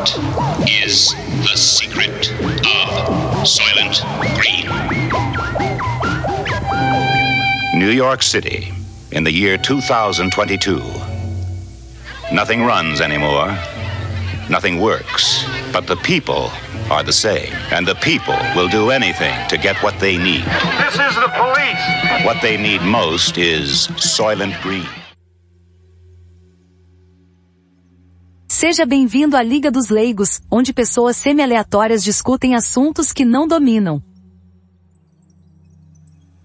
What is the secret of Soylent Green? New York City, in the year 2022. Nothing runs anymore. Nothing works. But the people are the same. And the people will do anything to get what they need. This is the police. What they need most is Soylent Green. Seja bem-vindo à Liga dos Leigos, onde pessoas semi-aleatórias discutem assuntos que não dominam.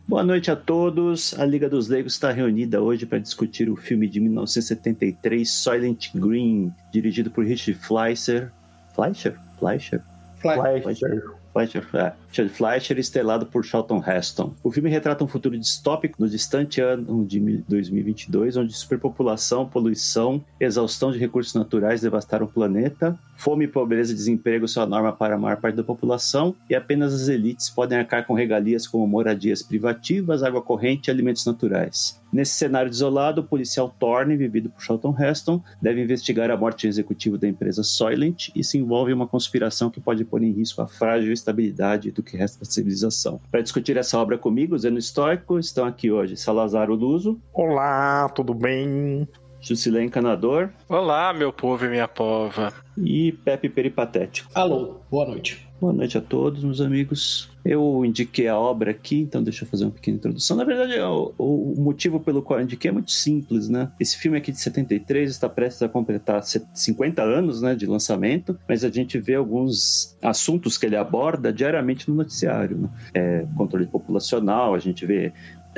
Boa noite a todos. A Liga dos Leigos está reunida hoje para discutir o filme de 1973, Silent Green, dirigido por Richard Fleischer. Fleischer? Fleischer? Fleischer. Fleischer. Fleischer, é, Richard Fleischer, estrelado por Charlton Heston. O filme retrata um futuro distópico no distante ano de 2022, onde superpopulação, poluição, exaustão de recursos naturais devastaram o planeta, fome, pobreza e desemprego são a norma para a maior parte da população, e apenas as elites podem arcar com regalias como moradias privativas, água corrente e alimentos naturais. Nesse cenário desolado, o policial Thorne, vivido por Charlton Heston, deve investigar a morte executiva da empresa Soylent e se envolve em uma conspiração que pode pôr em risco a frágil estabilidade do que resta da civilização. Para discutir essa obra comigo, Zeno Histórico, estão aqui hoje Salazar Luso. Olá, tudo bem? Jusilé Encanador. Olá, meu povo e minha pova. E Pepe Peripatético. Alô, boa noite. Boa noite a todos, meus amigos. Eu indiquei a obra aqui, então deixa eu fazer uma pequena introdução. Na verdade, o, o, motivo pelo qual eu indiquei é muito simples, né? Esse filme aqui de 73 está prestes a completar 50 anos né, de lançamento, mas a gente vê alguns assuntos que ele aborda diariamente no noticiário. Né? É, controle populacional, a gente vê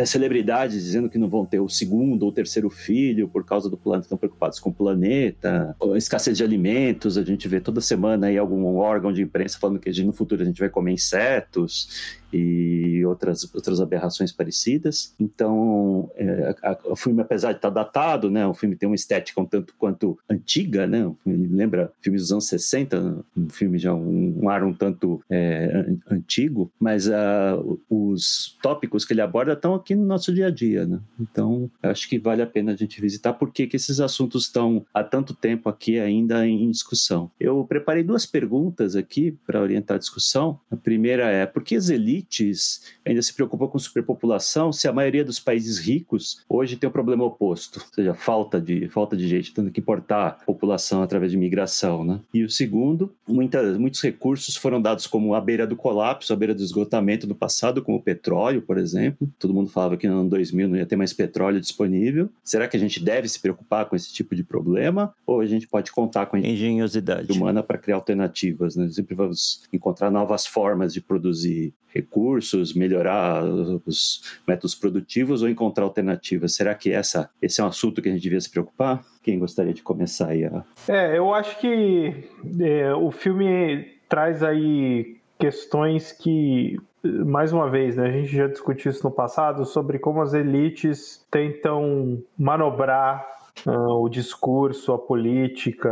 celebridades dizendo que não vão ter o segundo ou terceiro filho por causa do planeta, estão preocupados com o planeta, escassez de alimentos, a gente vê toda semana aí algum órgão de imprensa falando que no futuro a gente vai comer insetos e outras, outras aberrações parecidas. Então, é, a, o filme, apesar de estar datado, né, o filme tem uma estética um tanto quanto antiga, né, lembra filmes dos anos 60, um filme já um, um ar um tanto é, antigo, mas uh, os tópicos que ele aborda estão aqui no nosso dia a dia, né? Então, acho que vale a pena a gente visitar porque que esses assuntos estão há tanto tempo aqui ainda em discussão. Eu preparei duas perguntas aqui para orientar a discussão. A primeira é, por que as elites ainda se preocupam com superpopulação se a maioria dos países ricos hoje tem o problema oposto, ou seja, falta de, falta de gente, tendo que importar população através de migração. Né? E o segundo, muitas, muitos recursos foram dados como à beira do colapso, à beira do esgotamento no passado, como o petróleo, por exemplo. Todo mundo falava que no ano 2000 não ia ter mais petróleo disponível. Será que a gente deve se preocupar com esse tipo de problema? Ou a gente pode contar com a engenhosidade humana para criar alternativas? Né? Sempre vamos encontrar novas formas de produzir recursos, melhorar os métodos produtivos ou encontrar alternativas? Será que essa, esse é um assunto que a gente devia se preocupar? Quem gostaria de começar aí? A... É, eu acho que é, o filme traz aí questões que mais uma vez, né, a gente já discutiu isso no passado sobre como as elites tentam manobrar uh, o discurso, a política,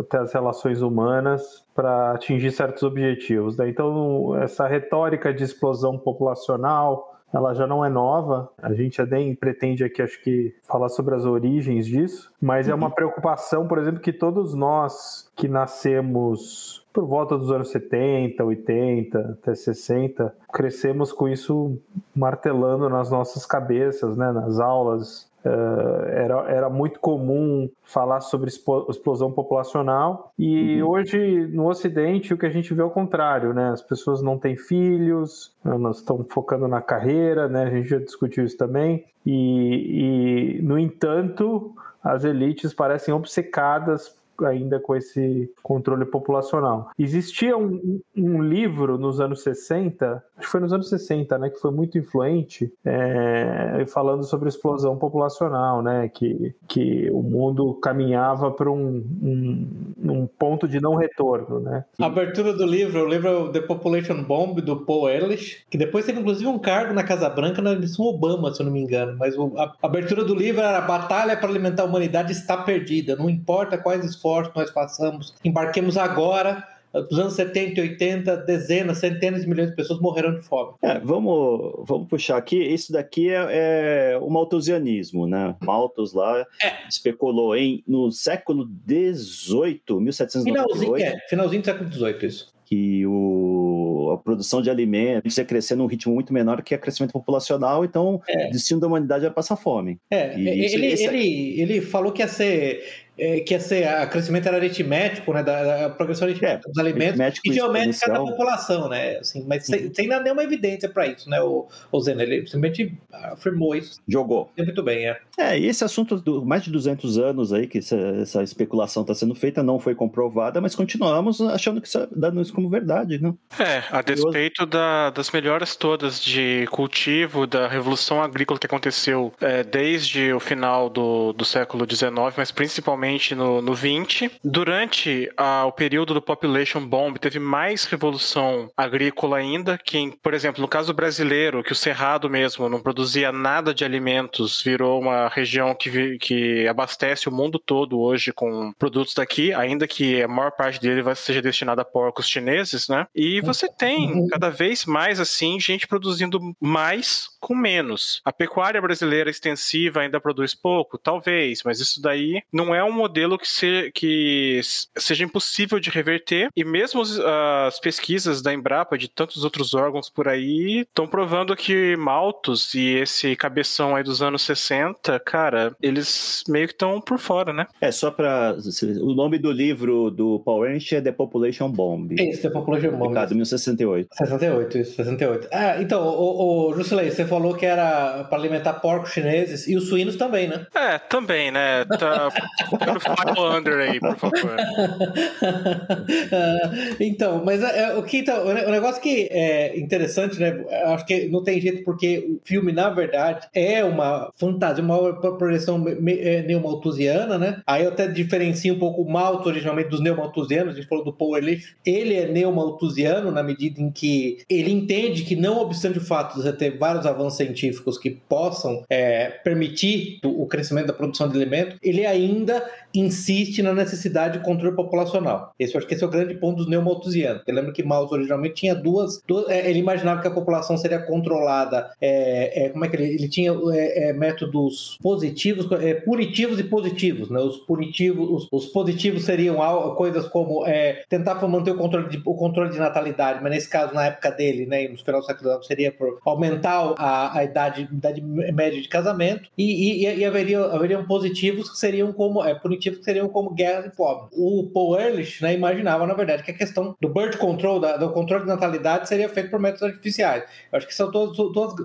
até as relações humanas para atingir certos objetivos. Né? Então, essa retórica de explosão populacional ela já não é nova. A gente já nem pretende aqui, acho que, falar sobre as origens disso, mas é uma uhum. preocupação, por exemplo, que todos nós que nascemos por volta dos anos 70, 80, até 60, crescemos com isso martelando nas nossas cabeças, né, nas aulas Uh, era, era muito comum falar sobre explosão populacional e uhum. hoje no Ocidente o que a gente vê é o contrário, né? As pessoas não têm filhos, elas estão focando na carreira, né? A gente já discutiu isso também e, e no entanto as elites parecem obcecadas ainda com esse controle populacional. Existia um, um, livro nos anos 60, acho que foi nos anos 60, né, que foi muito influente, é, falando sobre explosão populacional, né, que, que o mundo caminhava para um, um, um, ponto de não retorno, né. A abertura do livro, o livro The Population Bomb, do Paul Ehrlich, que depois teve inclusive um cargo na Casa Branca na eleição Obama, se eu não me engano, mas a abertura do livro era a batalha para alimentar a humanidade está perdida, não importa quais esforços nós façamos, embarquemos agora dos anos 70 e 80, dezenas, centenas de milhões de pessoas morreram de fome. É, vamos, vamos puxar aqui. Isso daqui é, é o malthusianismo, né? Malthus lá É. especulou em no século XVIII, Finalzinho, 1798, é, finalzinho do século XVIII, isso. que o, a produção de alimentos ia crescer num ritmo muito menor que o crescimento populacional, então É. o destino da humanidade era passar fome. É, E isso- ele, esse- ele, ele falou que ia ser. é, que ia ser a crescimento era aritmético, né? Da, da progressão aritmética É, dos alimentos e geométrica da população, né? Assim, mas sem, Uhum. sem nenhuma evidência para isso, né? O, o Zeno, ele simplesmente afirmou isso. Jogou. Muito bem, é. É, e esse assunto do mais de 200 anos aí que essa, essa especulação está sendo feita não foi comprovada, mas continuamos achando que isso, dando isso como verdade, né? É, a despeito da- das melhoras todas de cultivo, da revolução agrícola que aconteceu é, desde o final do, do século XIX, mas principalmente no, no XX, durante a- o período do Population Bomb, teve mais revolução agrícola ainda, que, por exemplo, no caso brasileiro, que o Cerrado mesmo não produzia nada de alimentos, virou uma região que, que abastece o mundo todo hoje com produtos daqui, ainda que a maior parte dele vai, seja destinada a porcos chineses, né? E você tem uhum. cada vez mais assim gente produzindo mais com menos. A pecuária brasileira extensiva ainda produz pouco, talvez, mas isso daí não é um modelo que, se, que seja impossível de reverter. E mesmo as pesquisas da Embrapa de tantos outros órgãos por aí estão provando que Maltos e esse cabeção aí dos anos 60, cara, eles meio que estão por fora, né? É só para o nome do livro do Paul Ernst é The Population Bomb. Isso, The Population Bomb. 68. 68, isso, 68. Ah, então, o, o Juscelay, você falou que era para alimentar porcos chineses e os suínos também, né? É, também, né? Tá colocando final under aí, por favor. então, mas é, é o que então, o negócio que é interessante, né? Acho que não tem jeito porque o filme, na verdade, é uma fantasia, uma projeção é, neomalthusiana, né? Aí eu até diferencio um pouco o originalmente dos neomalthusianos, a gente falou do Powerlift, Ele é neomalthusiano na medida em que ele entende que, não obstante o fato de você ter vários avanços científicos que possam é, permitir o crescimento da produção de alimentos, ele ainda insiste na necessidade de controle populacional. Esse eu acho que esse é o grande ponto dos neomalthusianos. Você lembra que Malthus originalmente tinha duas, duas é, ele imaginava que a população seria controlada, é, é, como é que ele, ele tinha é, é, métodos positivos, punitivos e positivos, né? Os punitivos, os, os positivos seriam coisas como tentar manter o controle, de, o controle de natalidade, mas nesse caso, na época dele, né, no final do século XIX, seria por aumentar a, a idade, idade média de casamento, e, e, e haveria, haveriam positivos que seriam como, é, punitivos que seriam como guerras e fome. O Paul Ehrlich né, imaginava, na verdade, que a questão do birth control, da- do controle de natalidade, seria feito por métodos artificiais. Eu acho que são todas,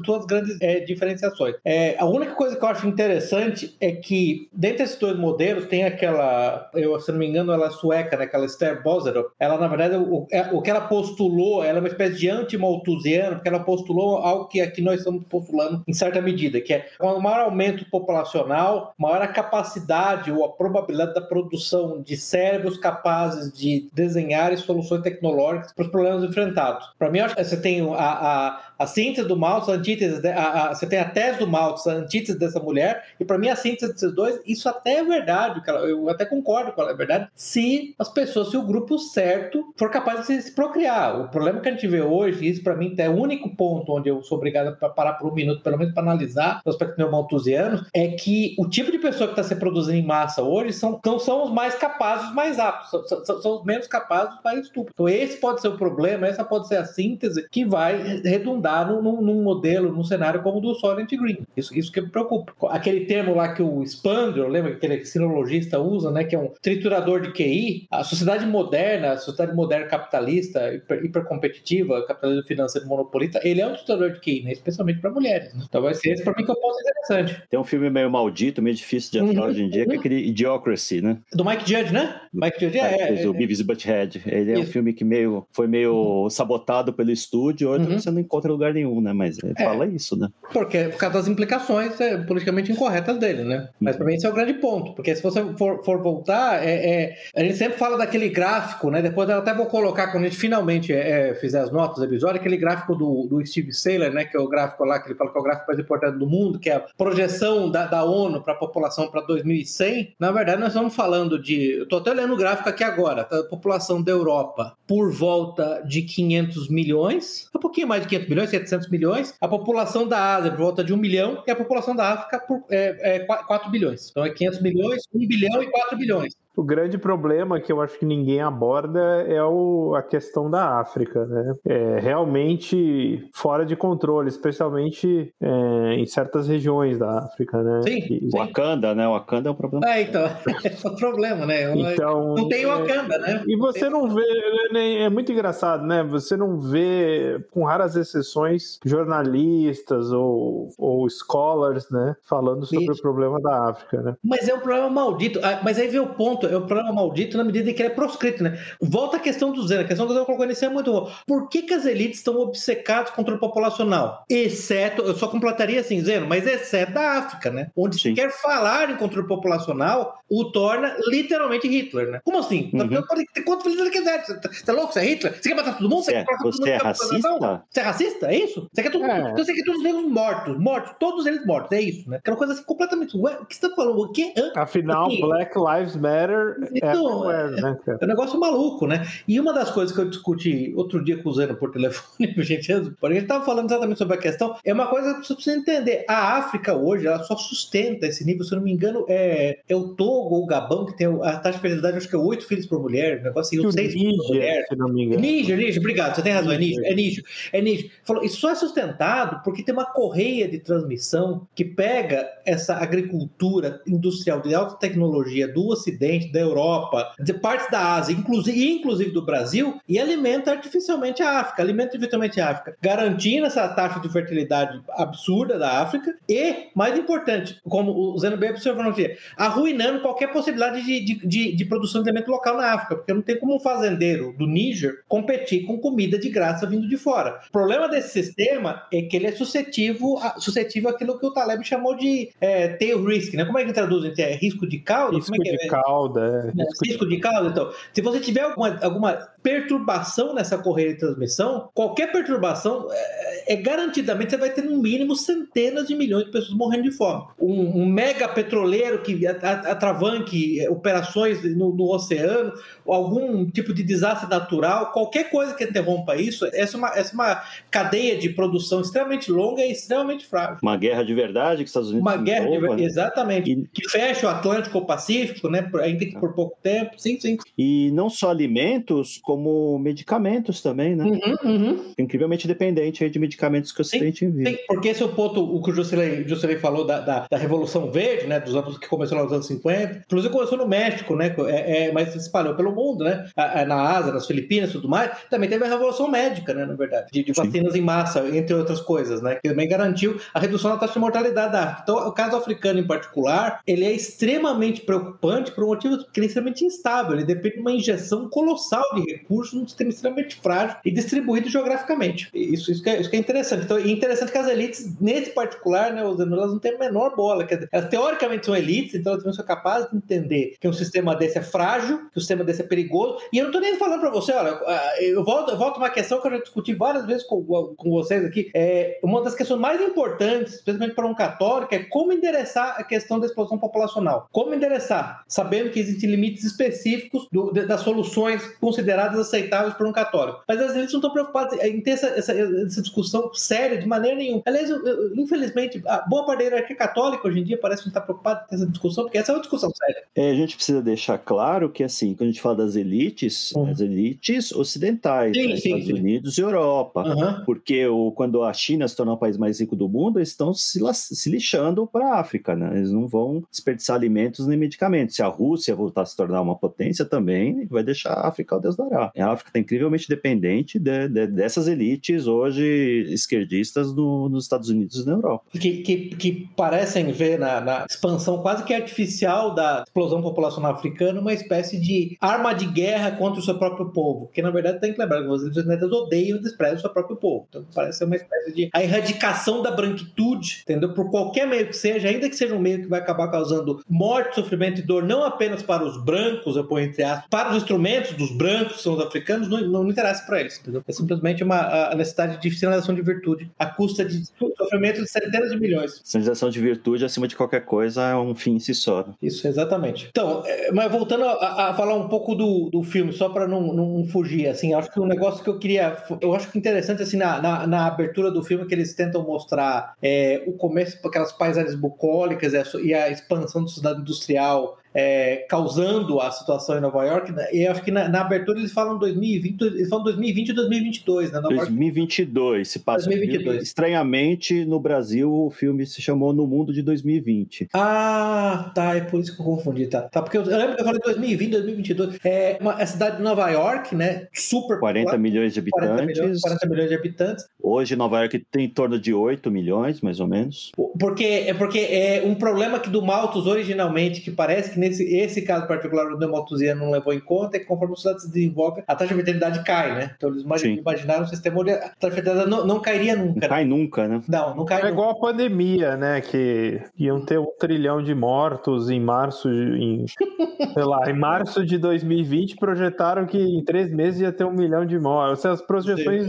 todas grandes é, diferenciações. É, a única coisa que eu acho interessante é que, dentre esses dois modelos, tem aquela, eu, se não me engano, ela é sueca, né, aquela Esther Boserup. Ela, na verdade, o, é- o que ela postulou, ela é uma espécie de anti-malthusiana, porque ela postulou algo que aqui nós estamos postulando em certa medida, que é com maior aumento populacional, maior a capacidade ou a probabilidade da produção de cérebros capazes de desenhar soluções tecnológicas para os problemas enfrentados. Para mim, acho que você tem a, a, a síntese do Malthus, a antítese, a, a- você tem a tese do Malthus, a antítese dessa mulher, e para mim a síntese desses dois, isso até é verdade, eu até concordo com ela, é verdade, se as pessoas, se o grupo certo for capaz de se procriar. O problema que a gente vê hoje, e isso para mim é o único ponto onde eu sou obrigado a parar por um minuto, pelo menos para analisar o aspecto neomalthusiano, é que o tipo de pessoa que está se produzindo em massa hoje são, não são os mais capazes, os mais aptos, são, são- são os menos capazes, os mais estúpidos. Então esse pode ser o problema, essa pode ser a síntese que vai redundar num, num- modelo, num cenário como o do Solent Green. Isso, isso que me preocupa. Aquele termo lá que o Spandler, lembra que aquele sinologista usa, né, que é um triturador de QI, a sociedade moderna, a sociedade moderna capitalista, hiper, hipercompetitiva, capitalismo financeiro monopolista, ele é um triturador de QI, né, especialmente para mulheres. né? Então vai ser esse para mim que é um ponto interessante. Tem um filme meio maldito, meio difícil de achar Uhum. hoje em dia, que é aquele Idiocracy, né? Do Mike Judge, né? Mike Judge É, é, fez é, o Beavis e Butthead. Ele é um Isso. filme que meio, foi meio sabotado pelo estúdio, hoje Uhum. você não encontra em lugar nenhum, né? Mas ele É. fala isso, né? Porque por causa das implicações é, politicamente incorretas dele, né? Mas para mim esse é o grande ponto, porque se você for, for voltar, é, é- a gente sempre fala daquele gráfico, né? Depois eu até vou colocar quando a gente finalmente é, fizer as notas do episódio, aquele gráfico do, do Steve Saylor, né? Que é o gráfico lá que ele fala que é o gráfico mais importante do mundo, que é a projeção da, da ONU para a população para 2100. Na, verdade, nós estamos falando de. Eu estou até olhando o gráfico aqui agora. tá? A população da Europa por volta de 500 milhões, um pouquinho mais de 500 milhões, 700 milhões. A população da Ásia por volta de 1 milhão e a população da África por é, é, 4 bilhões. Então é 500 milhões, 1 bilhão e 4 bilhões. O grande problema que eu acho que ninguém aborda é o, a questão da África, né? É realmente fora de controle, especialmente é, em certas regiões da África, né? Sim, E- sim. Wakanda, né? Wakanda é um problema. É, então, é o problema, né? Então, não tem é, Wakanda, né? E você não vê, né, é muito engraçado, né? Você não vê, com raras exceções, jornalistas ou, ou scholars, né? Falando sobre Isso. o problema da África, né? Mas é um problema maldito. Ah, Mas aí vem o ponto, é um problema maldito na medida em que ele é proscrito, né? Volta a questão do Zeno, a questão que Zeno colocou nisso é muito boa. Por que, que as elites estão obcecadas com o controle populacional? Exceto, eu só completaria assim, Zeno, mas exceto da África, né? Onde se Sim. quer falar em controle populacional, o torna literalmente Hitler, né? Como assim? Uhum. Quanto feliz ele quiser? Você tá- é louco? Você é Hitler? Você quer matar todo mundo? Você quer é- matar todo você mundo? é Quer racista? Você é racista? É isso? Você quer todo É. Então você quer todos os negros mortos, mortos, todos eles mortos, é isso, né? Aquela coisa assim completamente. Ué, o que você tá falando? O quê? Hã? Afinal, Aqui. Black Lives Matter Então, everywhere, né, cara? É um negócio maluco, né? E uma das coisas que eu discuti outro dia com o Zeno por telefone, a gente tava falando exatamente sobre a questão, é uma coisa que você precisa entender. A África hoje, ela só sustenta esse nível, se eu não me engano, é, é o Togo ou o Gabão, que tem a taxa de fertilidade, acho que é oito filhos por mulher, um negócio assim, seis filhos por mulher. Níger, se não me engano. Níger, Níger, obrigado, você tem razão, é Níger, Níger. é Níger, é Níger. Falou, isso só é sustentado porque tem uma correia de transmissão que pega essa agricultura industrial de alta tecnologia do Ocidente, da Europa, de partes da Ásia, inclusive, inclusive do Brasil, e alimenta artificialmente a África, alimenta artificialmente a África, garantindo essa taxa de fertilidade absurda da África e, mais importante, como o Zeno bem observou no dia, arruinando qualquer possibilidade de, de, de, de produção de alimento local na África, porque não tem como um fazendeiro do Níger competir com comida de graça vindo de fora. O problema desse sistema é que ele é suscetível, a, suscetível àquilo que o Taleb chamou de é, tail risk, né? Como é que traduz? É risco de cauda? Risco Como é de é? Cauda, é. né, Risco de risco de causa, então, se você tiver alguma, alguma perturbação nessa correia de transmissão, qualquer perturbação é, é garantidamente você vai ter no mínimo centenas de milhões de pessoas morrendo de fome. Um, um mega petroleiro que atravanque é, operações no, no oceano, algum tipo de desastre natural, qualquer coisa que interrompa isso, essa é uma, essa é uma cadeia de produção extremamente longa e extremamente frágil. Uma guerra de verdade que os Estados Unidos Uma guerra, de, envolva, né? exatamente, E- que fecha o Atlântico ou o Pacífico, né, que por pouco tempo, sim, sim. E não só alimentos, como medicamentos também, né? Uhum, uhum. Incrivelmente dependente aí de medicamentos que o Ocidente envia. Sim, porque esse é o ponto, o que o Juscelin, Juscelin falou da, da, da Revolução Verde, né, dos anos que começou nos anos 50, inclusive começou no México, né, é, é, mas se espalhou pelo mundo, né, na Ásia, nas Filipinas e tudo mais, também teve a Revolução Médica, né, na verdade, de, de vacinas em massa, entre outras coisas, né, que também garantiu a redução da taxa de mortalidade da África. Então, o caso africano em particular, ele é extremamente preocupante por um motivo que ele é extremamente instável, ele depende de uma injeção colossal de recursos num sistema extremamente frágil e distribuído geograficamente. Isso, isso, que, é, isso que é interessante. Então, é interessante que as elites, nesse particular, né, os elas não têm a menor bola. Elas teoricamente são elites, então elas não são capazes de entender que um sistema desse é frágil, que o sistema desse é perigoso. E eu não tô nem falando para você, olha, ah, eu volto, eu volto uma questão que eu já discuti várias vezes com, com vocês aqui. É, uma das questões mais importantes, especialmente para um católico, é como endereçar a questão da explosão populacional. Como endereçar, sabendo que existem limites específicos do- das soluções consideradas aceitáveis por um católico. Mas as elites não estão preocupadas em ter essa, essa- essa discussão séria de maneira nenhuma. Aliás, eu- eu- infelizmente, a boa parte da hierarquia católica hoje em dia parece não estar preocupada com essa discussão, porque essa é uma discussão séria. É, a gente precisa deixar claro que, assim, quando a gente fala das elites, Uhum. as elites ocidentais, Sim, né, sim, Estados sim. Unidos e Europa. Aham. Porque o, quando a China se tornar o país mais rico do mundo, eles estão se, se lixando para a África, né? Eles não vão desperdiçar alimentos nem medicamentos. Se a Rússia voltar a se tornar uma potência também, vai deixar a África ao Deus. A África está incrivelmente dependente de- de- dessas elites hoje esquerdistas no- nos Estados Unidos e na Europa. que, que, que parecem ver na, na expansão quase que artificial da explosão populacional africana uma espécie de arma de guerra contra o seu próprio povo. Porque, na verdade, tem que lembrar que os israelitas odeiam e desprezam o seu próprio povo. Então, parece ser uma espécie de a erradicação da branquitude, entendeu? Por qualquer meio que seja, ainda que seja um meio que vai acabar causando morte, sofrimento e dor, não apenas para os brancos, eu ponho entre aspas, para os instrumentos dos brancos, que são os africanos, não, não, não interessa para eles, entendeu? É simplesmente uma a necessidade de sinalização de virtude, à custa de sofrimento de centenas de milhões. Sinalização de virtude, acima de qualquer coisa, é um fim em si só. né? Isso, exatamente. Então, é, mas voltando a, a falar um pouco do, do filme, só para não, não fugir, assim, acho que um negócio que eu queria. Eu acho que interessante, assim, na, na, na abertura do filme, que eles tentam mostrar é, o começo, aquelas paisagens bucólicas e a, e a expansão da cidade industrial é, causando a situação em Nova York. né? E acho que na, na abertura eles falam 2020, eles falam 2020 e 2022, né? Nova York 2022 se passa. 2022. Estranhamente, no Brasil, o filme se chamou No Mundo de 2020. Ah, tá, é por isso que eu confundi, tá? Tá, porque eu, eu lembro que eu falei 2020, 2022. É uma a cidade de Nova York, né? Super 40 popular, milhões de 40 habitantes. milhões, 40 milhões de habitantes. Hoje, Nova York tem em torno de 8 milhões, mais ou menos. Porque é porque é um problema que do Malthus originalmente, que parece que nesse esse caso particular o Malthusiano não levou em conta, é que conforme a sociedade se desenvolve, a taxa de fertilidade cai, né? Então eles Sim. imaginaram um sistema onde a taxa de fertilidade não, não cairia Não nunca. né? cai nunca, né? Não, não cai É nunca. igual a pandemia, né? Que iam ter um trilhão de mortos em março, em, sei lá, em março de 2020 projetaram que em três meses ia ter um milhão de mortos. As projeções.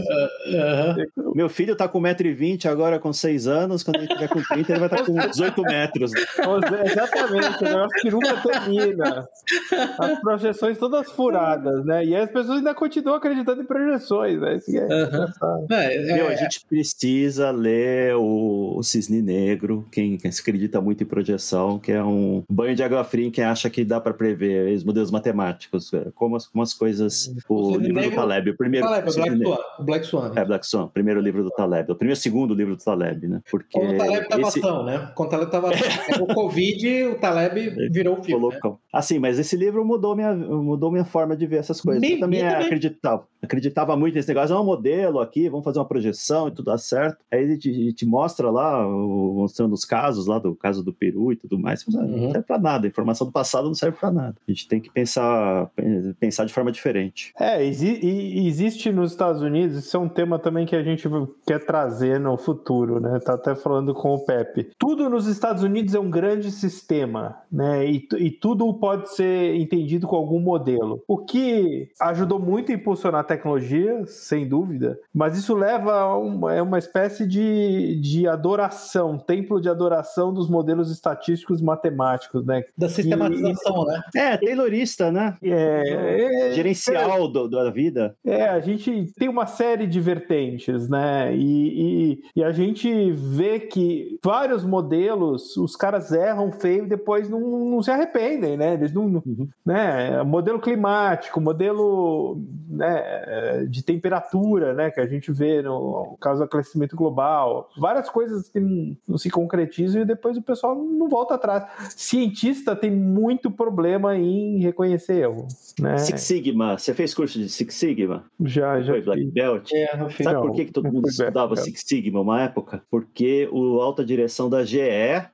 Aham. Meu filho tá com 1,20m agora com 6 anos. Quando ele tiver com 30, ele vai estar com 18 metros. Exatamente, o negócio que nunca termina. As projeções todas furadas, né? E as pessoas ainda continuam acreditando em projeções, né? Isso é engraçado. É, é, Meu, a gente precisa ler o, o Cisne Negro, quem, quem se acredita muito em projeção, que é um banho de água fria em quem acha que dá para prever os modelos matemáticos, é, como as, como as coisas. O, Cisne livro Negro- do Taleb, o primeiro. Fala aí, Cisne Black. Swan. Black Swan. É, Black Swan, primeiro livro do Taleb. O primeiro segundo livro do Taleb, né? Porque Quando o Taleb tava esse ação, né? Quando o Taleb tava. O Covid, o Taleb virou o filme. Né? colocou. Assim, mas esse livro mudou minha, mudou minha forma de ver essas coisas. Me- eu também, também. acreditava. Acreditava muito nesse negócio. É um modelo aqui, vamos fazer uma projeção e tudo dá certo. Aí ele te, te mostra lá, o- mostrando os casos lá, do caso do Peru e tudo mais. Mas, ah, Uhum. Não serve pra nada. A informação do passado não serve pra nada. A gente tem que pensar, pensar de forma diferente. É, exi- e- existe nos Estados Unidos, isso é um tema também que a gente quer trazer no futuro, né? Tá até falando com o Pepe. Tudo nos Estados Unidos é um grande sistema, né? E, e tudo pode ser entendido com algum modelo. O que ajudou muito a impulsionar a tecnologia, sem dúvida, mas isso leva a uma, é uma espécie de, de adoração, templo de adoração dos modelos estatísticos matemáticos, né? Da sistematização, né? É, taylorista, né? É, é- Gerencial do- da vida. É, a gente tem uma série de vertentes, né? E, e- e a gente vê que vários modelos, os caras erram feio e depois não, não se arrependem, né? Eles não, Uhum. né? Modelo climático, modelo né, de temperatura, né? Que a gente vê no caso do aquecimento global, várias coisas que não, não se concretizam e depois o pessoal não volta atrás. Cientista tem muito problema em reconhecer erro, né? Six Sigma. Você fez curso de Six Sigma? Já, já Foi Black. Belt? É, no fim. Sabe Não, por que, que todo não mundo estudava. Six Sigma uma época? Porque o alta direção da GE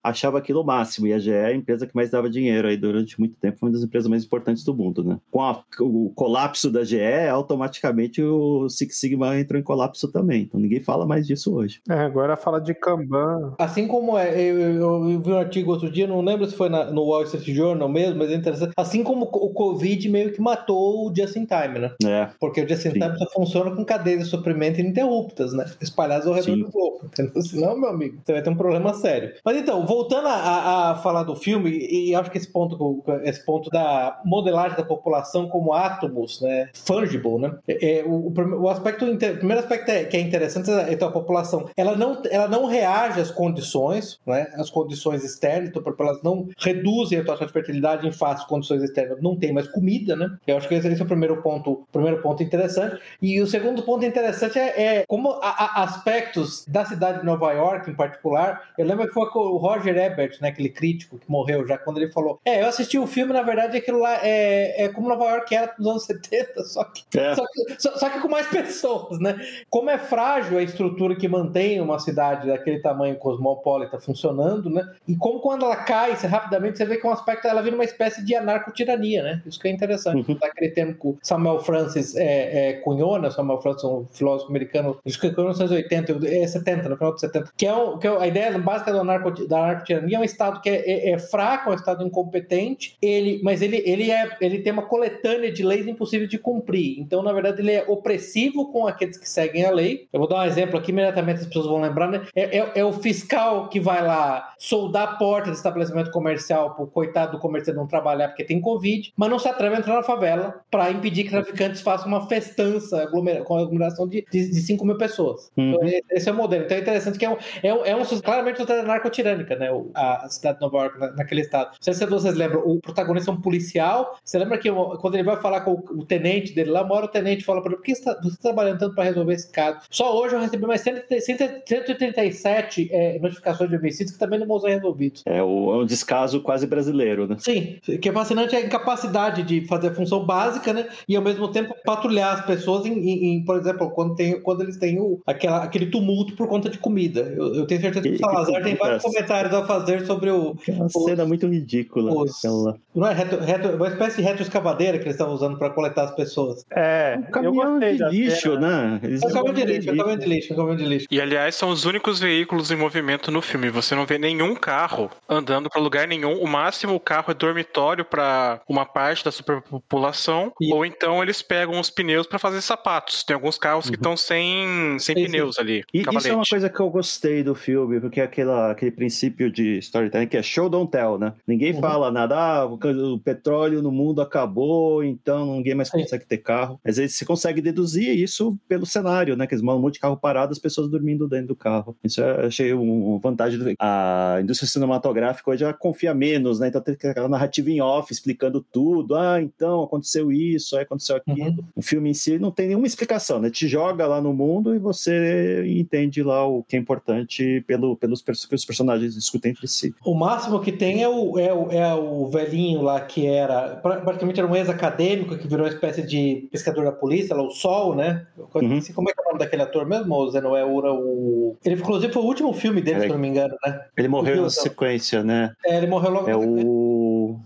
achava aquilo o máximo, e a GE é a empresa que mais dava dinheiro aí durante muito tempo, foi uma das empresas mais importantes do mundo, né? Com a- o colapso da GE, automaticamente o Six Sigma entrou em colapso também, então ninguém fala mais disso hoje. É, agora fala de Kanban. Assim como é, eu, eu- eu vi um artigo outro dia, não lembro se foi na- no Wall Street Journal mesmo, mas é interessante. Assim como o Covid meio que matou o Just in Time, né? É, Porque o Just in Sim. Time só funciona com cadeias de suprimento ininterruptas, né? Espalhadas ao redor Sim. do globo. Entendeu? Senão, meu amigo, você vai ter um problema sério. Mas então, voltando a, a- a falar do filme, e acho que esse ponto, esse ponto da modelagem da população como átomos, né? Fungible, né? É, é, o, o aspecto, o primeiro aspecto é- que é interessante é então, a população, ela não, ela não reage às condições, né? Às condições externas, então, elas não reduzem a taxa de fertilidade em face de condições externas, não tem mais comida, né? Eu acho que esse, é o primeiro ponto, primeiro ponto interessante. E o segundo ponto interessante é, é como a- a- aspectos da cidade de Nova York, em particular. Eu lembro que foi o Roger Ebert, né, aquele crítico que morreu já, quando ele falou: É, eu assisti o filme, na verdade, aquilo lá é, é como Nova York era nos anos 70, só que, É. só só, só que com mais pessoas, né? Como é frágil a estrutura que mantém uma cidade daquele tamanho cosmopolita funcionando, né? E como quando ela cai, rapidamente você vê que é um aspecto, ela vira uma espécie de anarcotirania, né? Isso que é interessante. Uhum. Daquele termo que o Samuel Francis é, é, cunhou, né? Samuel Francis, um filósofo americano, acho que em 1980, é 70, no final de 70, que é, um, que é a ideia básica do anarcotirania é um Estado que é, é, é fraco, é um Estado incompetente, ele, mas ele, ele, é, ele tem uma coletânea de leis impossíveis de cumprir. Então, na verdade, ele é opressivo com aqueles que seguem a lei. Eu vou dar um exemplo aqui, imediatamente as pessoas vão lembrar, né? É, é, é o fiscal que vai lá soldar a porta do estabelecimento comercial pro coitado do comerciante não trabalhar porque tem Covid, mas não se atreve a entrar na favela para impedir que traficantes façam uma festança aglomera- com aglomeração de, de, de 5 mil pessoas. Uhum. Então, esse é o modelo. Então é interessante que é um, é um, é um claramente uma sociedade narcotirânica, né? A, a cidade de Nova York, na- naquele estado. Não sei vocês lembram, o protagonista é um policial. Você lembra que o- quando ele vai falar com o, o tenente dele lá, uma hora o tenente fala para ele: por que você está você tá trabalhando tanto para resolver esse caso? Só hoje eu recebi mais 130 137 é, notificações de homicídios que também não vão ser resolvidos. É, o, é um descaso quase brasileiro, né? Sim, o que é fascinante é a incapacidade de fazer a função básica, né? E ao mesmo tempo patrulhar as pessoas em, em- em, por exemplo, quando, tem, quando eles têm o, aquela, aquele tumulto por conta de comida. Eu, eu tenho certeza que o Salazar tem vários comentários a fazer sobre o. É uma os- cena muito ridícula. Os- aquela- Não é reto, reto- uma espécie de retroescavadeira que eles estavam usando para coletar as pessoas. É, Um caminhão de lixo, né? Eles É um caminhão de lixo, é um caminhão de lixo, é um caminhão de lixo. E aliás, são os únicos veículos em movimento no filme. Você não vê nenhum carro andando pra lugar nenhum. O máximo o carro é dormitório pra uma parte da superpopulação. E- Ou então eles pegam os pneus pra fazer sapatos. Tem alguns carros que estão sem, sem pneus ali. E isso é uma cavalete. coisa que eu gostei do filme, porque é aquela, aquele princípio de storytelling que é show don't tell, né? Ninguém Uhum. Fala nada, ah, o, petróleo no mundo acabou, então ninguém mais consegue ter carro. Às vezes você consegue deduzir isso pelo cenário, né? Que eles mandam um monte de carro parado, as pessoas dormindo dentro do carro. Isso eu achei um- uma vantagem. do- A indústria cinematográfica hoje já confia menos, né? Então tem aquela narrativa em off explicando tudo. Ah, então aconteceu isso, aí aconteceu aquilo. Uhum. O filme em si não tem nenhuma explicação, né? Te joga lá no mundo e você entende lá o que é importante pelo, pelos que os personagens discutem entre si. O máximo que tem é o, é o, é o velhinho lá que era. pra- Praticamente era um ex-acadêmico que virou uma espécie de pescador da polícia, lá, o Sol, né? Eu Uhum. Como é que é o nome daquele ator mesmo, o Ura? O... Ele, inclusive, foi o último filme dele, É. se não me engano, né? Ele morreu na sequência, né? É, ele morreu logo É o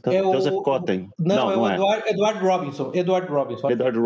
É o- Joseph Cotten. Não, é o Eduardo, Eduardo Robinson. Robinson. Edward Robinson. Edward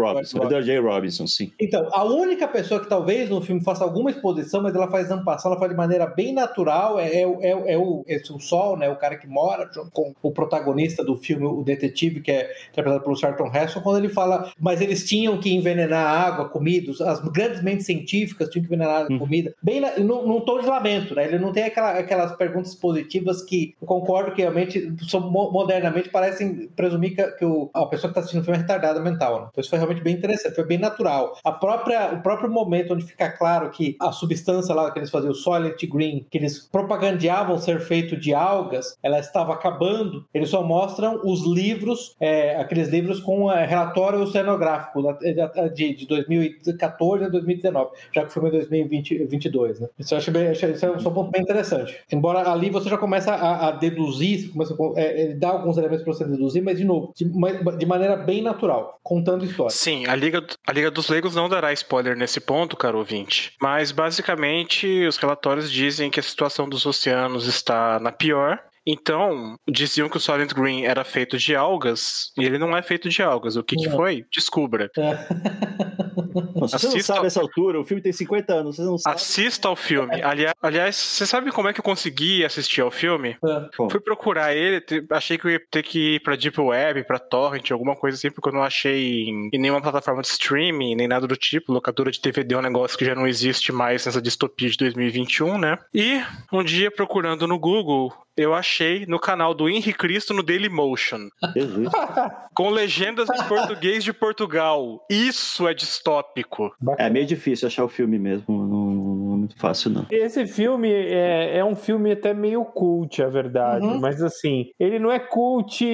Edward J. Robinson, sim. Então, a única pessoa que talvez no filme faça alguma exposição, mas ela faz ampassão, ela faz de maneira bem natural, é, é, o- é, o- é o, Sol, né? O cara que mora com o protagonista do filme, o detetive, que é interpretado pelo Charlton Heston, quando ele fala, mas eles tinham que envenenar a água, comida, as grandes mentes científicas tinham que envenenar a comida, bem num, num tom de lamento, né? Ele não tem aquela- aquelas perguntas positivas que eu concordo que realmente, são modernamente, parecem presumir que, que o- a pessoa que está assistindo o filme é retardada mental, né? Então isso foi realmente bem interessante, foi bem natural. A própria, o próprio momento onde fica claro que a substância lá que eles faziam, o Soylent Green, que eles propagandeavam ser feito de algas, ela estava acabando, eles só mostram os livros, é, aqueles livros com é, relatório oceanográfico da- de, de 2014 a 2019, já que filme é 2022, né? Isso eu bem, isso é um ponto bem interessante. Embora ali você já começa a, a deduzir, começa a, é, ele dá alguns elementos para você deduzir, mas de novo, de, de maneira bem natural, contando história. Sim, a Liga, a Liga dos Leigos não dará spoiler nesse ponto, caro ouvinte. Mas basicamente os relatórios dizem que a situação dos oceanos está na pior. Então, diziam que o Silent Green era feito de algas, e ele não é feito de algas. O que, que foi? Descubra. Se você não sabe essa altura, o filme tem 50 anos, você não sabe. Assista ao filme. Aliás, aliás, você sabe como é que eu consegui assistir ao filme? É. Fui procurar ele, achei que eu ia ter que ir pra Deep Web, pra Torrent, alguma coisa assim, porque eu não achei em, em nenhuma plataforma de streaming, nem nada do tipo. Locadora de DVD é um negócio que já não existe mais nessa distopia de 2021, né? E um dia, procurando no Google, eu achei no canal do Henri Cristo no Dailymotion, com legendas em português de Portugal. Isso é distópico. É meio difícil achar o filme mesmo. Não muito fácil, não. Esse filme é, é um filme até meio cult, a verdade. Uhum. Mas assim, ele não é cult.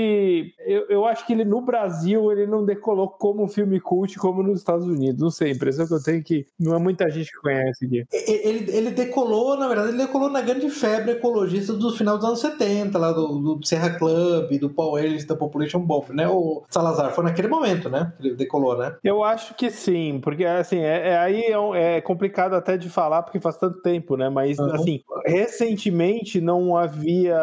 Eu, eu acho que ele no Brasil ele não decolou como um filme cult como nos Estados Unidos. Não sei, a impressão que eu tenho é que não é muita gente que conhece aqui. E- Ele, ele decolou, na verdade, ele decolou na grande febre ecologista do final dos anos 70, lá do, do Serra Club, do Paul Ellis, da Population Bomb, né? O Salazar foi naquele momento, né? que Ele decolou, né? Eu acho que sim, porque assim, é, é- aí é, um- é complicado até de falar porque faz tanto tempo, né? Mas Uhum. assim, recentemente não havia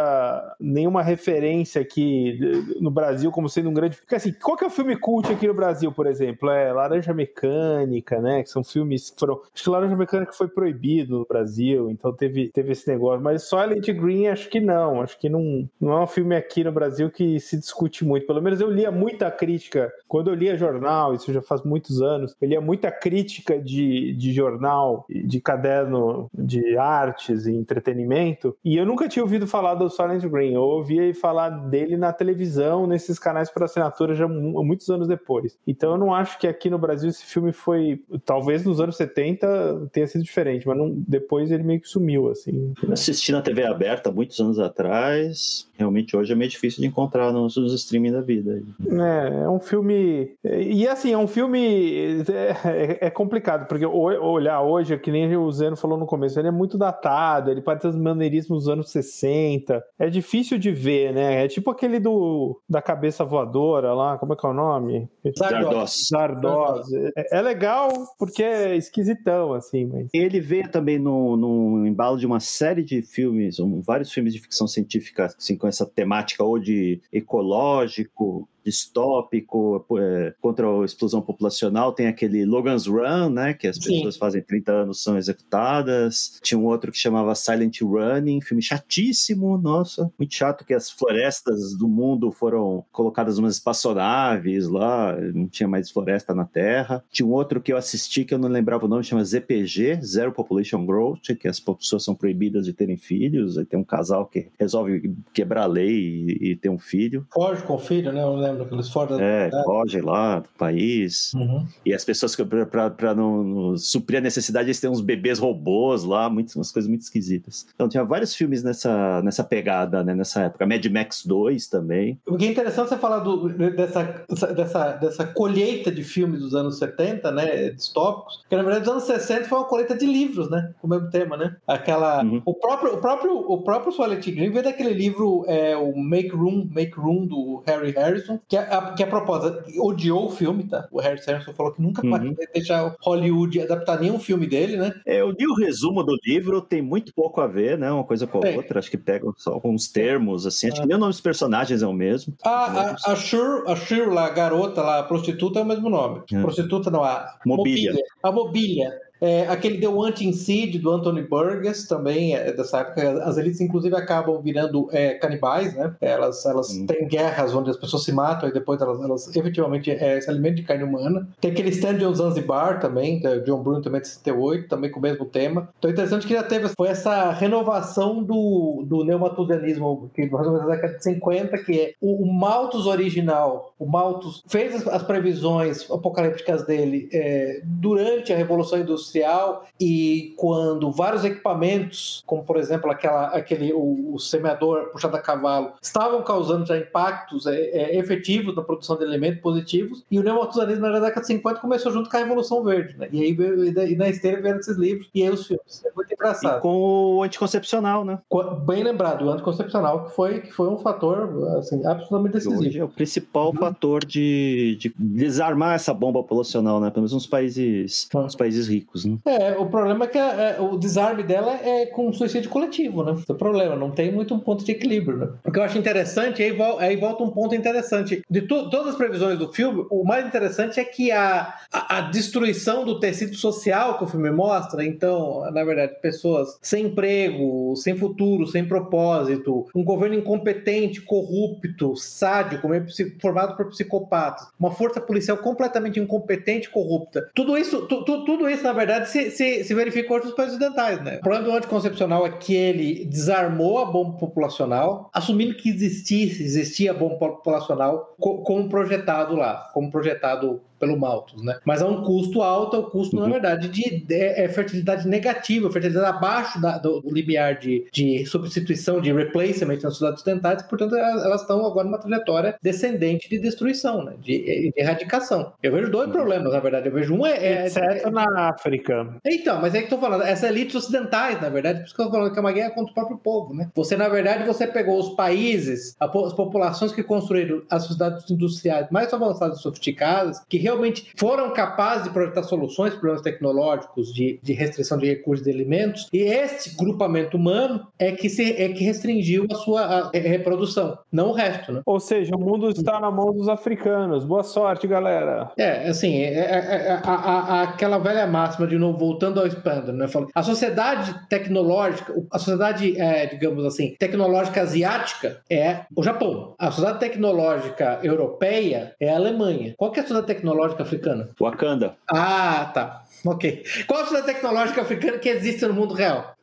nenhuma referência aqui eh, no Brasil como sendo um grande. Porque assim, qual que é o filme cult aqui no Brasil, por exemplo? É Laranja Mecânica, né? Que são filmes que foram. Acho que Laranja Mecânica foi proibido no Brasil, então teve, teve esse negócio. Mas Silent Green, acho que não. Acho que não, não é um filme aqui no Brasil que se discute muito. Pelo menos eu lia muita crítica. Quando eu lia jornal, isso já faz muitos anos, eu lia muita crítica de, de jornal, de caderno de artes e entretenimento, e eu nunca tinha ouvido falar do Silent Green. Eu ouvia falar dele na televisão, nesses canais por assinatura, já mu- muitos anos depois. Então eu não acho que aqui no Brasil esse filme foi. Talvez nos anos 70 tenha sido diferente, mas não- depois ele meio que sumiu, assim. Eu assisti na TV aberta muitos anos atrás. Realmente hoje é meio difícil de encontrar nos, nos streaming da vida. É, é um filme. E assim, é um filme. É, é complicado, porque olhar hoje, que nem o Zeno falou no começo, ele é muito datado, ele parece os maneirismos dos anos 60. É difícil de ver, né? É tipo aquele do da cabeça voadora lá, como é que é o nome? Zardoz. Zardoz. É, é legal porque é esquisitão, assim, mas. Ele veio também no, no embalo de uma série de filmes, um- vários filmes de ficção científica assim, com essa temática ou de ecológico, distópico, é, contra a explosão populacional. Tem aquele Logan's Run, né, que as Sim. pessoas fazem 30 anos são executadas. Tinha um outro que chamava Silent Running, filme chatíssimo, nossa, muito chato que as florestas do mundo foram colocadas umas espaçonaves lá, não tinha mais floresta na Terra. Tinha um outro que eu assisti que eu não lembrava o nome, chama ZPG, Zero Population Growth, que as pessoas são proibidas de terem filhos, aí tem um casal que resolve quebrar a lei e, e ter um filho. Foge com o filho, né? Lembro que eles fogem da É, lá do país. Uhum. E as pessoas, pra não, não suprir a necessidade, eles têm uns bebês robôs lá, muitas, umas coisas muito esquisitas. Então tinha vários filmes nessa, nessa pegada, né, nessa época. Mad Max 2 também. O que é interessante você falar do- dessa, dessa, dessa colheita de filmes dos anos 70, né, distópicos, que na verdade os anos 60 foi uma colheita de livros, né, com o mesmo tema, né? Aquela, Uhum. o próprio, o próprio, o próprio Silent Green veio daquele livro, é, o Make Room, Make Room do Harry Harrison, que a, que a propósito odiou o filme, tá? O Harry Harrison falou que nunca Uhum. vai deixar Hollywood adaptar nenhum filme dele, né? É, Eu li o resumo do livro, tem muito pouco a ver, né? Uma coisa com a É. outra. Acho que pegam só alguns termos, assim. Acho que nem o nome dos personagens é o mesmo. A, a, a Shur, a Shur lá, a garota lá, a prostituta é o mesmo nome. É. Prostituta não, a Mobília. A mobília. É, aquele The Wanting Seed do Anthony Burgess também é dessa época. As elites, inclusive, acabam virando é, canibais, né? Elas, elas têm guerras onde as pessoas se matam e depois elas, elas efetivamente é, se alimentam de carne humana. Tem aquele Stand on Zanzibar também, que é John Bruno também de 68, também com o mesmo tema. Então é interessante que já teve foi essa renovação do, do neomatusianismo, que mais ou menos na década de 50, que é o, o Malthus original. O Malthus fez as, as previsões apocalípticas dele é, durante a Revolução Industrial e quando vários equipamentos, como por exemplo aquela, aquele, o, o semeador puxado a cavalo, estavam causando já impactos é, é, efetivos na produção de elementos positivos, e o neomatusianismo na década de 50 começou junto com a Revolução Verde, né? E aí e e na esteira vieram esses livros e aí os filmes. É muito E engraçado. com o anticoncepcional, né? Bem lembrado, o anticoncepcional, que foi, que foi um fator assim, absolutamente decisivo. hoje é o principal fator de, de desarmar essa bomba populacional, né? Pelo menos nos países, Ah. nos países ricos, né? É, o problema é que é, o desarme dela é com suicídio coletivo, né? Esse é o problema, não tem muito um ponto de equilíbrio, né? O que eu acho interessante, aí, vol- aí volta um ponto interessante. De to- todas as previsões do filme, o mais interessante é que a, a, a destruição do tecido social que o filme mostra, então, na verdade, pessoas sem emprego, sem futuro, sem propósito, um governo incompetente, corrupto, sádico, meio formado por psicopatas, uma força policial completamente incompetente corrupta. Tudo isso, tu- tu- tudo isso na verdade, se, se, se verifica outros países ocidentais. Né? O problema do anticoncepcional é que ele desarmou a bomba populacional, assumindo que existisse, existia a bomba populacional co- como projetado lá, como projetado pelo Malthus, né? Mas há um custo alto, é o custo, uhum. na verdade, de, de é, fertilidade negativa, fertilidade abaixo da, do, do limiar de, de substituição, de replacement nas sociedades ocidentais, portanto, elas estão agora numa trajetória descendente de destruição, né? De, de erradicação. Eu vejo dois uhum. problemas, na verdade. Eu vejo um é. é Exceto é, na África. Então, mas é que estou falando, essas elites ocidentais, na verdade, por isso que eu estou falando que é uma guerra contra o próprio povo, né? Você, na verdade, você pegou os países, as populações que construíram as sociedades industriais mais avançadas e sofisticadas, que realmente foram capazes de projetar soluções para problemas tecnológicos, de, de restrição de recursos de alimentos, e este grupamento humano é que, se, é que restringiu a sua a reprodução, não o resto, né? Ou seja, o mundo está na mão dos africanos. Boa sorte, galera. É, assim, é, é, é, a, a, aquela velha máxima, de novo, voltando ao Expander, né? A sociedade tecnológica, a sociedade, é, digamos assim, tecnológica asiática é o Japão. A sociedade tecnológica europeia é a Alemanha. Qual que é a sociedade tecnológica africana? Wakanda. Ah, tá. Ok. Qual a sociedade tecnológica africana que existe no mundo real?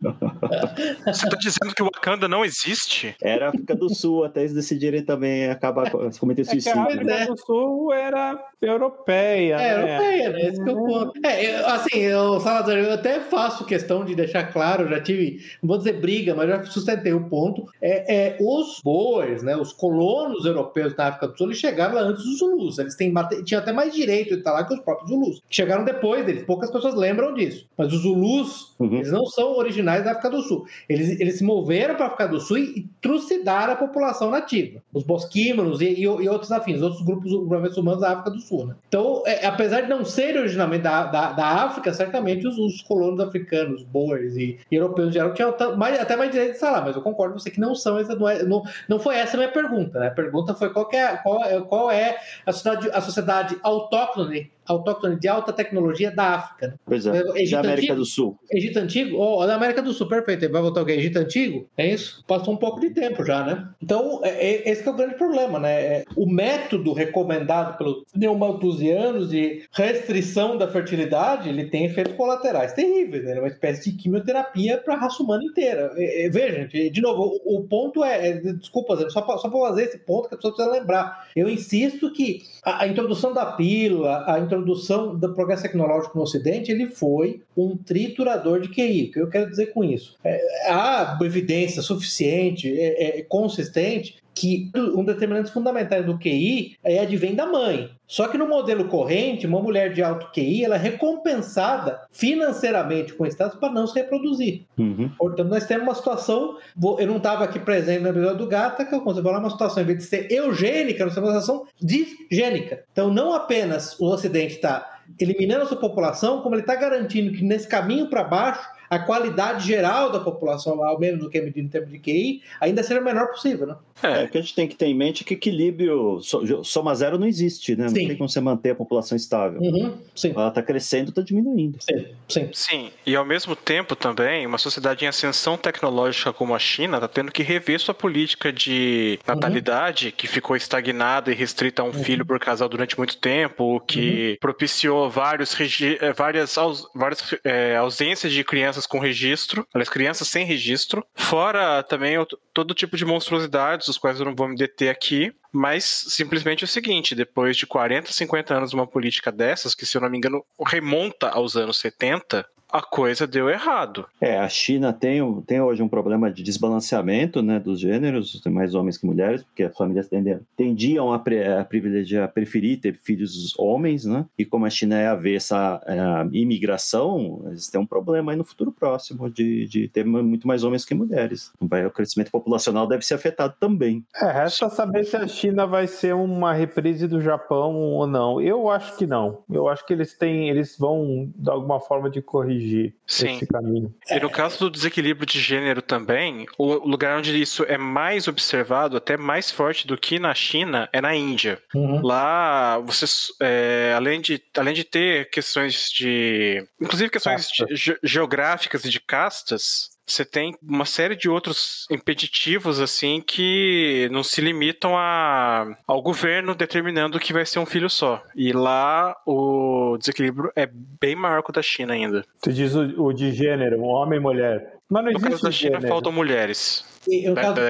Você está dizendo que o Wakanda não existe? Era a África do Sul, até eles decidirem também acabar com cometer suicídio. É a África é. do Sul era europeia. É, né? europeia, né? Esse é o ponto. É, eu, assim, eu, Salazar, eu até faço questão de deixar claro, já tive, não vou dizer briga, mas já sustentei o ponto. É, é, os boers, né, os colonos europeus da África do Sul, eles chegaram lá antes dos Zulus. Eles têm, tinham até mais direito de estar lá que os próprios Zulus. Chegaram depois deles, poucas pessoas lembram disso. Mas os Zulus, uhum. eles não são originais da África do Sul. Eles, eles se moveram para a África do Sul e, trucidaram a população nativa. Os bosquímanos e, e, e outros afins, outros grupos, grupamentos humanos da África do Sul. Né? Então, é, apesar de não serem originalmente da, da, da África, certamente os, os, colonos africanos, boers e, e europeus em geral tinham mais, até mais direito de lá, mas eu concordo com você que não são, essa não, é, não, não foi essa a minha pergunta. Né? A pergunta foi qual, é, qual, é, qual é a sociedade, a sociedade autóctone autóctone de alta tecnologia da África. Né? Pois é, Egito da América Antigo? do Sul. Egito Antigo? Oh, da América do Sul, perfeito. Vai voltar o quê? Egito Antigo? É isso? Passou um pouco de tempo já, né? Então, é, é, esse é o grande problema, né? É, o método recomendado pelos neomalthusianos de restrição da fertilidade, ele tem efeitos colaterais terríveis, né? É uma espécie de quimioterapia para a raça humana inteira. É, é, veja, de novo, o, o ponto é, desculpa, só para fazer esse ponto que a pessoa precisa lembrar. Eu insisto que a, introdução da pílula, a introdução do progresso tecnológico no Ocidente, ele foi um triturador de QI. O que eu quero dizer com isso? É, há evidência suficiente, é, é, consistente, que um determinante fundamental do QI é advém da mãe. Só que no modelo corrente, uma mulher de alto QI ela é recompensada financeiramente com o status para não se reproduzir. Uhum. Portanto, nós temos uma situação. Eu não estava aqui presente no episódio do Gata, que eu consigo falar uma situação, em vez de ser eugênica, nós temos uma situação disgênica. Então, não apenas o Ocidente está eliminando a sua população, como ele está garantindo que nesse caminho para baixo a qualidade geral da população, ao menos do que é medido em termos de QI, ainda seja o menor possível, né? É, o que a gente tem que ter em mente é que equilíbrio, soma zero não existe, né? Não sim. tem como você manter a população estável. Uhum, Ela está crescendo, está diminuindo. Sim, sim. Sim, e ao mesmo tempo também, uma sociedade em ascensão tecnológica como a China está tendo que rever sua política de natalidade, uhum. que ficou estagnada e restrita a um uhum. filho por casal durante muito tempo, que uhum. propiciou vários, eh, várias, várias é, ausências de crianças crianças com registro, aliás, crianças sem registro, fora também todo tipo de monstruosidades, os quais eu não vou me deter aqui, mas simplesmente o seguinte, depois de 40, 50 anos de uma política dessas, que se eu não me engano remonta aos anos 70, a coisa deu errado. É, a China tem, tem hoje um problema de desbalanceamento né, dos gêneros, tem mais homens que mulheres, porque as famílias tendiam, tendiam a, pre, a privilegiar, a preferir ter filhos homens, né? E como a China é avessa a imigração, eles têm um problema aí no futuro próximo de, de ter muito mais homens que mulheres. Vai, o crescimento populacional deve ser afetado também. É, resta saber se a China vai ser uma reprise do Japão ou não. Eu acho que não. Eu acho que eles têm, eles vão, de alguma forma, de corrigir corrigir Sim. esse caminho. E no caso do desequilíbrio de gênero também, o lugar onde isso é mais observado, até mais forte do que na China, é na Índia. Uhum. Lá, você, é, além, de, além de ter questões de. Inclusive questões de, geográficas e de castas, você tem uma série de outros impeditivos assim que não se limitam a, ao governo determinando que vai ser um filho só. E lá o desequilíbrio é bem maior que o da China ainda. Tu diz o, o de gênero, um homem e mulher. Mas não no caso da China gênero. faltam mulheres. E, Da- caso,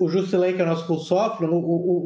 o, o Jusilei, que é o nosso pulsófilo,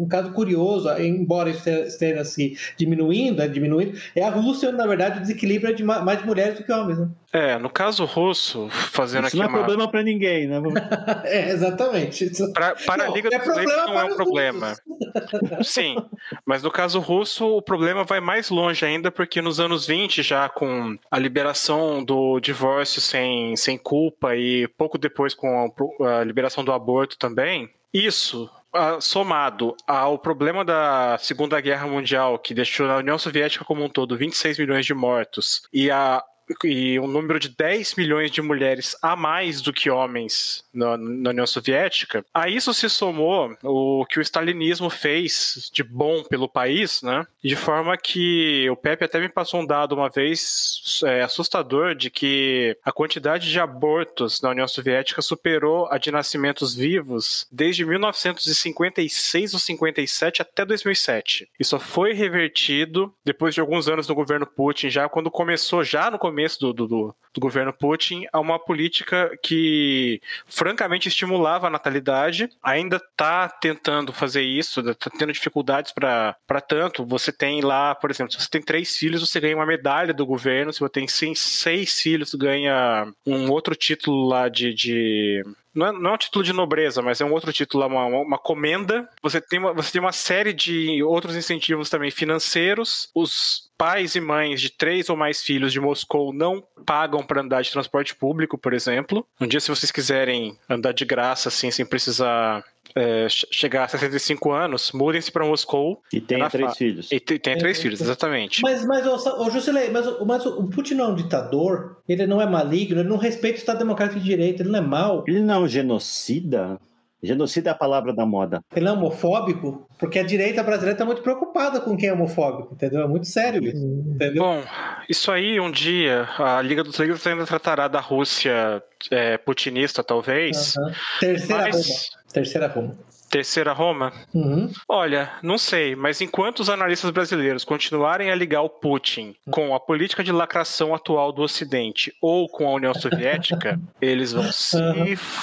um, caso curioso, embora isso esteja- se diminuindo, né, diminuindo, é a Rússia, onde, na verdade, o desequilíbrio é de ma- mais mulheres do que homens. Né? É, no caso russo, fazendo Isso aqui não é uma. problema pra ninguém, né? É, exatamente. Pra, para Não, a Liga é dos Leigos problema não é para um problema. Sim, mas no caso russo, o problema vai mais longe ainda, porque nos anos 20, já com a liberação do divórcio sem, sem culpa e pouco depois com a, a liberação do aborto também, isso. ah, somado ao problema da Segunda Guerra Mundial, que deixou na União Soviética como um todo 26 milhões de mortos, e a e um número de 10 milhões de mulheres a mais do que homens na, na União Soviética, a isso se somou o que o stalinismo fez de bom pelo país, né? De forma que o Pepe até me passou um dado uma vez é, assustador de que a quantidade de abortos na União Soviética superou a de nascimentos vivos desde 1956 ou 57 até 2007. E só foi revertido depois de alguns anos no governo Putin, já quando começou, já no começo do, do, do, do governo Putin, a uma política que francamente estimulava a natalidade, ainda está tentando fazer isso, está tendo dificuldades para tanto. Você tem lá, por exemplo, se você tem três filhos, você ganha uma medalha do governo, se você tem seis, seis filhos, ganha um outro título lá de, de não é, não é um título de nobreza, mas é um outro título, uma, uma comenda. Você tem uma, você tem uma série de outros incentivos também financeiros. Os pais e mães de três ou mais filhos de Moscou não pagam para andar de transporte público, por exemplo. Um dia, se vocês quiserem andar de graça, assim, sem precisar é, che- chegar a 65 anos, mudem-se para Moscou. E tem três filhos. E te- tem três É, filhos, exatamente. Mas, mas, ô, ô Jusilei, mas, o- mas o Putin não é um ditador, ele não é maligno, ele não respeita o Estado Democrático de Direito, ele não é mau, Ele não é um genocida? Genocida é a palavra da moda. ele não é homofóbico, porque a direita brasileira está muito preocupada com quem é homofóbico, entendeu? É muito sério isso, entendeu? Bom, isso aí um dia a Liga dos Leigos ainda tratará da Rússia é, putinista, talvez. Aham. Terceira Mas-. Terceira Roma. Terceira Roma? Uhum. Olha, não sei, mas enquanto os analistas brasileiros continuarem a ligar o Putin com a política de lacração atual do Ocidente ou com a União Soviética, eles vão se f...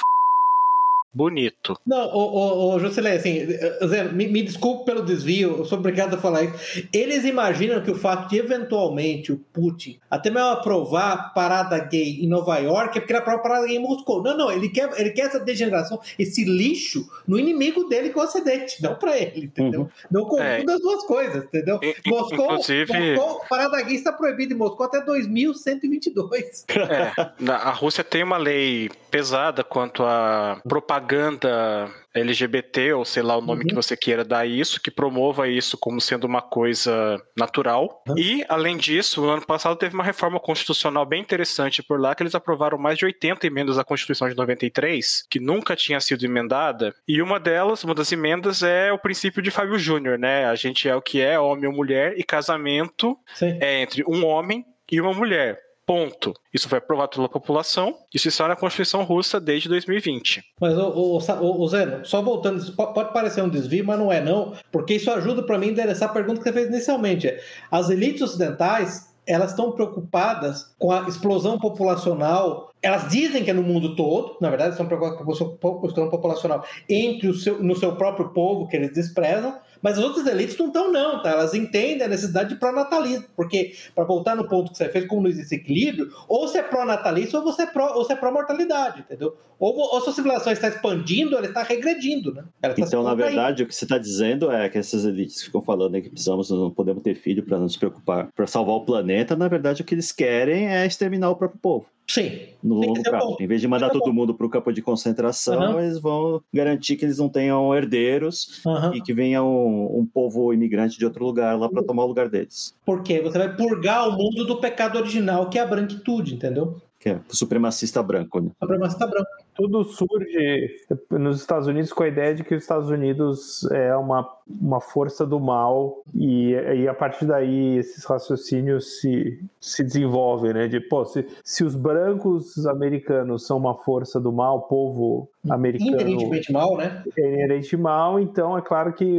bonito. Não, ô, ô, ô Jusilei, assim, Zé, me, me desculpe pelo desvio, eu sou obrigado a falar isso. Eles imaginam que o fato de eventualmente o Putin até mesmo aprovar parada gay em Nova York é porque ele aprova parada gay em Moscou. Não, não, ele quer, ele quer essa degeneração, esse lixo no inimigo dele que é o Ocidente, não pra ele, entendeu? Uhum. Não confunda É. as duas coisas, entendeu? Moscou, inclusive- Moscou, parada gay está proibida em Moscou até 2122. É, a Rússia tem uma lei pesada quanto à propaganda LGBT, ou sei lá o nome Uhum. que você queira dar isso, que promova isso como sendo uma coisa natural. Uhum. E, além disso, no ano passado teve uma reforma constitucional bem interessante por lá, que eles aprovaram mais de 80 emendas à Constituição de 93, que nunca tinha sido emendada. E uma delas, uma das emendas, é o princípio de Fábio Júnior, né? A gente é o que é, homem ou mulher, e casamento Sim. é entre um homem e uma mulher. Ponto. Isso foi aprovado pela população. Isso está na Constituição Russa desde 2020. Mas, ô, ô, Zé, só voltando, isso po- pode parecer um desvio, mas não é não, porque isso ajuda para mim a endereçar a pergunta que você fez inicialmente. As elites ocidentais, elas estão preocupadas com a explosão populacional, elas dizem que é no mundo todo, na verdade, estão preocupadas com a explosão populacional entre o seu, no seu próprio povo, que eles desprezam, mas as outras elites não estão, não, tá? Elas entendem a necessidade de pró-natalismo, porque, para voltar no ponto que você fez, como não existe equilíbrio, ou você é pró-natalista ou você é pró- ou você é pró-mortalidade, entendeu? Ou, ou sua civilização está expandindo, ela está regredindo, né? Ela Então, na verdade, o que você está dizendo é que essas elites ficam falando aí que precisamos, não podemos ter filho para não se preocupar, para salvar o planeta. Na verdade, o que eles querem é exterminar o próprio povo. Sim. No longo prazo. Em vez de mandar todo bom. mundo para o campo de concentração, Aham. eles vão garantir que eles não tenham herdeiros Aham. e que venha um, um povo imigrante de outro lugar lá para tomar o lugar deles. Porque você vai purgar o mundo do pecado original, que é a branquitude, entendeu? Que é o supremacista branco. Né? Supremacista branca. Tudo surge nos Estados Unidos com a ideia de que os Estados Unidos é uma, uma força do mal e, e a partir daí esses raciocínios se, se desenvolvem, né? De, pô, se, se os brancos americanos são uma força do mal, o povo americano Inerentemente mal, né? é inerente mal, então é claro que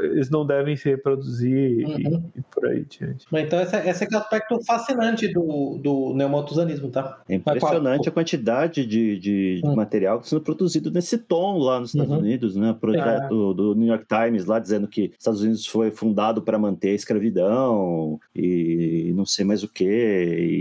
eles não devem se reproduzir e- Uhum. e, por aí diante. Mas Então, esse, esse é que é o aspecto fascinante do, do neomaltusanismo, tá? É impressionante a quantidade de, de de, de Hum. material que está sendo produzido nesse tom lá nos Estados Uhum. Unidos, né? Projeto do, do New York Times lá dizendo que os Estados Unidos foi fundado para manter a escravidão e não sei mais o que,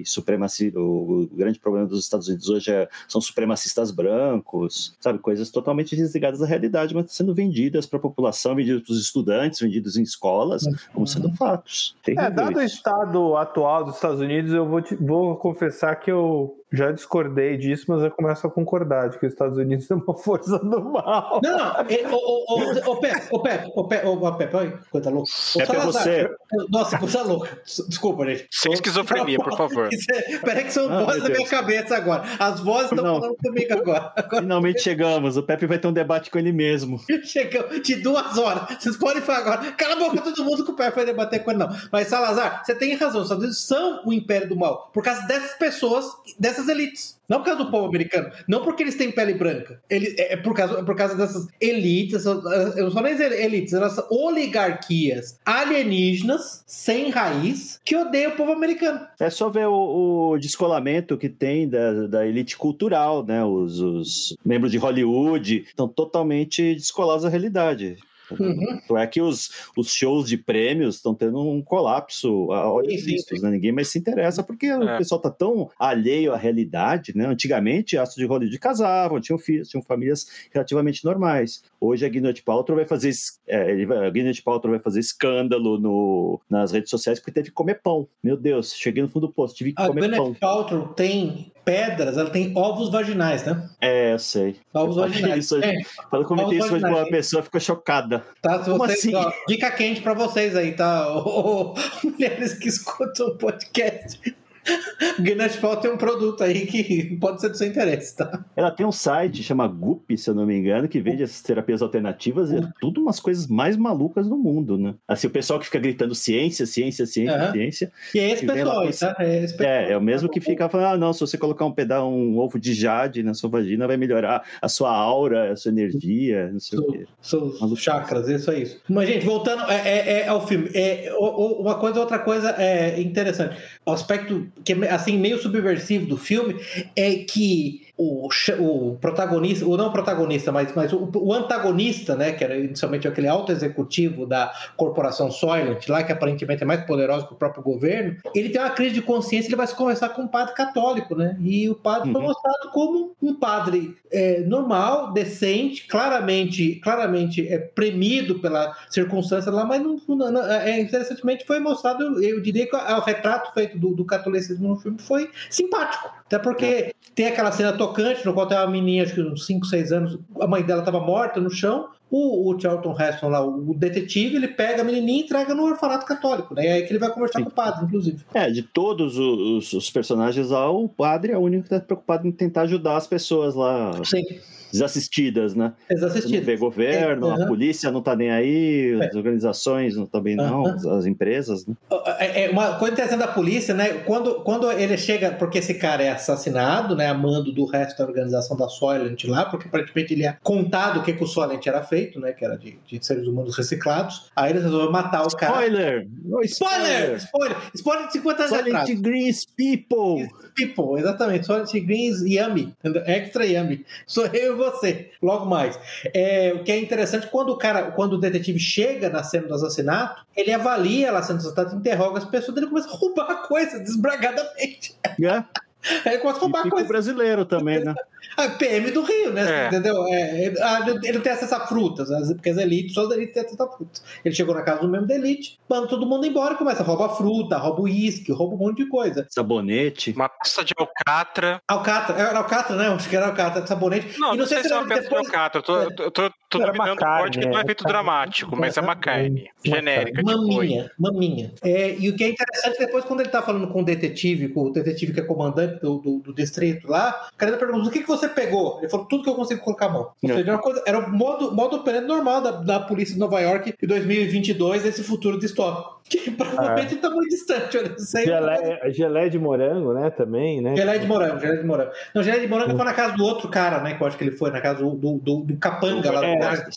e supremacia. O, o grande problema dos Estados Unidos hoje é- são supremacistas brancos, sabe? Coisas totalmente desligadas da realidade, mas sendo vendidas para a população, vendidas para os estudantes, vendidos em escolas, como sendo fatos. É, Terrível dado o isso. estado atual dos Estados Unidos, eu vou, te- vou confessar que eu já discordei disso, mas eu começo a concordar de que os Estados Unidos é uma força do mal. Não, não. é, Ô, Pepe, ô, Pepe, ô, Pepe, ô, Pepe, olha, coisa louca. Ô, Pepe é Salazar, você. Nossa, coisa louca. Desculpa, gente. Sem esquizofrenia, por favor. Peraí que são Ah, vozes da minha cabeça agora. As vozes estão falando comigo agora. Agora Finalmente chegamos. O Pepe vai ter um debate com ele mesmo. chegamos de duas horas. Vocês podem falar agora. Cala a boca todo mundo que o Pepe vai debater com ele, não. Mas, Salazar, você tem razão. Os Estados Unidos são o império do mal. Por causa dessas pessoas, dessas elites. Não por causa do povo americano. Não porque eles têm pele branca. Ele, é por causa, é por causa dessas elites. Eu não sou nem elites, elas são oligarquias alienígenas, sem raiz, que odeiam o povo americano. É só ver o, o descolamento que tem da, da elite cultural, né? Os, os membros de Hollywood estão totalmente descolados da realidade. Uhum. É que os, os shows de prêmios estão tendo um colapso a olhos Sim, sim, vistos, sim. né? Ninguém mais se interessa porque É. o pessoal tá tão alheio à realidade, né? Antigamente, astros de Hollywood casavam, tinham filhos, tinham famílias relativamente normais. Hoje a Gwyneth Paltrow vai fazer, é, ele vai- a Gwyneth Paltrow vai fazer escândalo no, nas redes sociais porque teve que comer pão. Meu Deus, cheguei no fundo do poço, tive que A comer pão. Gwyneth Paltrow tem pedras, ela tem ovos vaginais, né? É, eu sei. Ovos Eu vaginais. isso. É, Quando eu comentei isso hoje uma pessoa, ficou chocada. tá? Como vocês, assim? ó, dica quente pra vocês aí, tá? Mulheres que escutam o podcast. Gwyneth Paltrow tem um produto aí que pode ser do seu interesse, tá? Ela tem um site, chama Goop, se eu não me engano, que vende essas terapias alternativas e é tudo umas coisas mais malucas do mundo, né? Assim, o pessoal que fica gritando ciência, ciência, ciência, Aham. ciência. E é esse pessoal lá tá? É, esse pessoal. É, é o mesmo que fica falando, ah, não, se você colocar um pedaço, um ovo de jade na sua vagina, vai melhorar a sua aura, a sua energia, não sei o quê. Seus Maluco. chakras, isso é isso. Mas, gente, voltando é, é, é ao filme, é, uma coisa, outra coisa é interessante. O aspecto que é assim, meio subversivo do filme é que o, o protagonista, ou não protagonista, mas, mas o, o antagonista, né, que era inicialmente aquele alto executivo da corporação Soylent, lá que aparentemente é mais poderoso que o próprio governo, ele tem uma crise de consciência, ele vai se conversar com um padre católico, né? E o padre foi Uhum. mostrado como um padre é, normal, decente, claramente, claramente é, premido pela circunstância lá, mas não, não- não- é, interessantemente foi mostrado, eu diria que o retrato feito do, do catolicismo no filme foi simpático. Até porque tem aquela cena tocante no qual tem uma menina, acho que uns 5, 6 anos, a mãe dela estava morta no chão. O, o Charlton Heston lá, o detetive, ele pega a menininha e entrega no orfanato católico, né? E aí que ele vai conversar Sim. com o padre, inclusive. É, de todos os, os personagens lá, o padre é o único que tá preocupado em tentar ajudar as pessoas lá Sim, desassistidas, né? eles Não vê governo, É, a polícia não tá nem aí, É. as organizações não bem não, as, as empresas, né? É é uma coisa interessante da polícia, né? Quando, quando ele chega, porque esse cara é assassinado, né? A mando do resto da organização da Soylent lá, porque aparentemente ele é contado o que, que o Soylent era feito, né? Que era de, de seres humanos reciclados. Aí eles resolveram matar o cara. Spoiler! Spoiler! Spoiler! Spoiler de 50 anos atrás. Silent Greens People! People, exatamente. Solid Greens Yummy. entendeu? Extra Yummy. Sou eu e você. Logo mais. É, o que é interessante, quando o cara, quando o detetive chega na cena do assassinato, ele avalia ela sendo assassinato, interroga as pessoas, ele começa a roubar coisa desbragadamente. É, Aí começa a e roubar o coisa. brasileiro também, né? A PM do Rio, né? É. Entendeu? É, ele, ah, ele não tem acesso a frutas, as- porque as elites, só as elites têm acesso a frutas. Ele chegou na casa do membro da elite, manda todo mundo embora, começa a roubar fruta, rouba uísque, rouba um monte de coisa. Sabonete. Uma peça de alcatra. Alcatra, era Alcatra, né? Acho que era Alcatra, sabonete. Não, E não, sei se é uma peça de alcatra. Eu tô, eu tô, tô, tô dominando o corte que não é é, feito dramático, mas é uma carne genérica. Maminha, maminha. É, e o que é interessante, depois, quando ele tá falando com o detetive, com o detetive que é comandante do, do, do distrito lá, o cara pergunta: o que, que você pegou? Ele falou: tudo que eu consigo colocar a mão. Ou É. seja, era, uma coisa, era o modo, modo operante normal da, da polícia de Nova York em 2022, esse futuro distópico. Que provavelmente tá muito distante, olha. Isso aí é uma coisa- Gelé, gelé de morango, né? Também, né? Gelé de morango, gelé de morango. Não, gelé de morango foi na casa do outro cara, né? Que eu acho que ele foi, na casa do, do, do, do capanga lá do, É. guarda,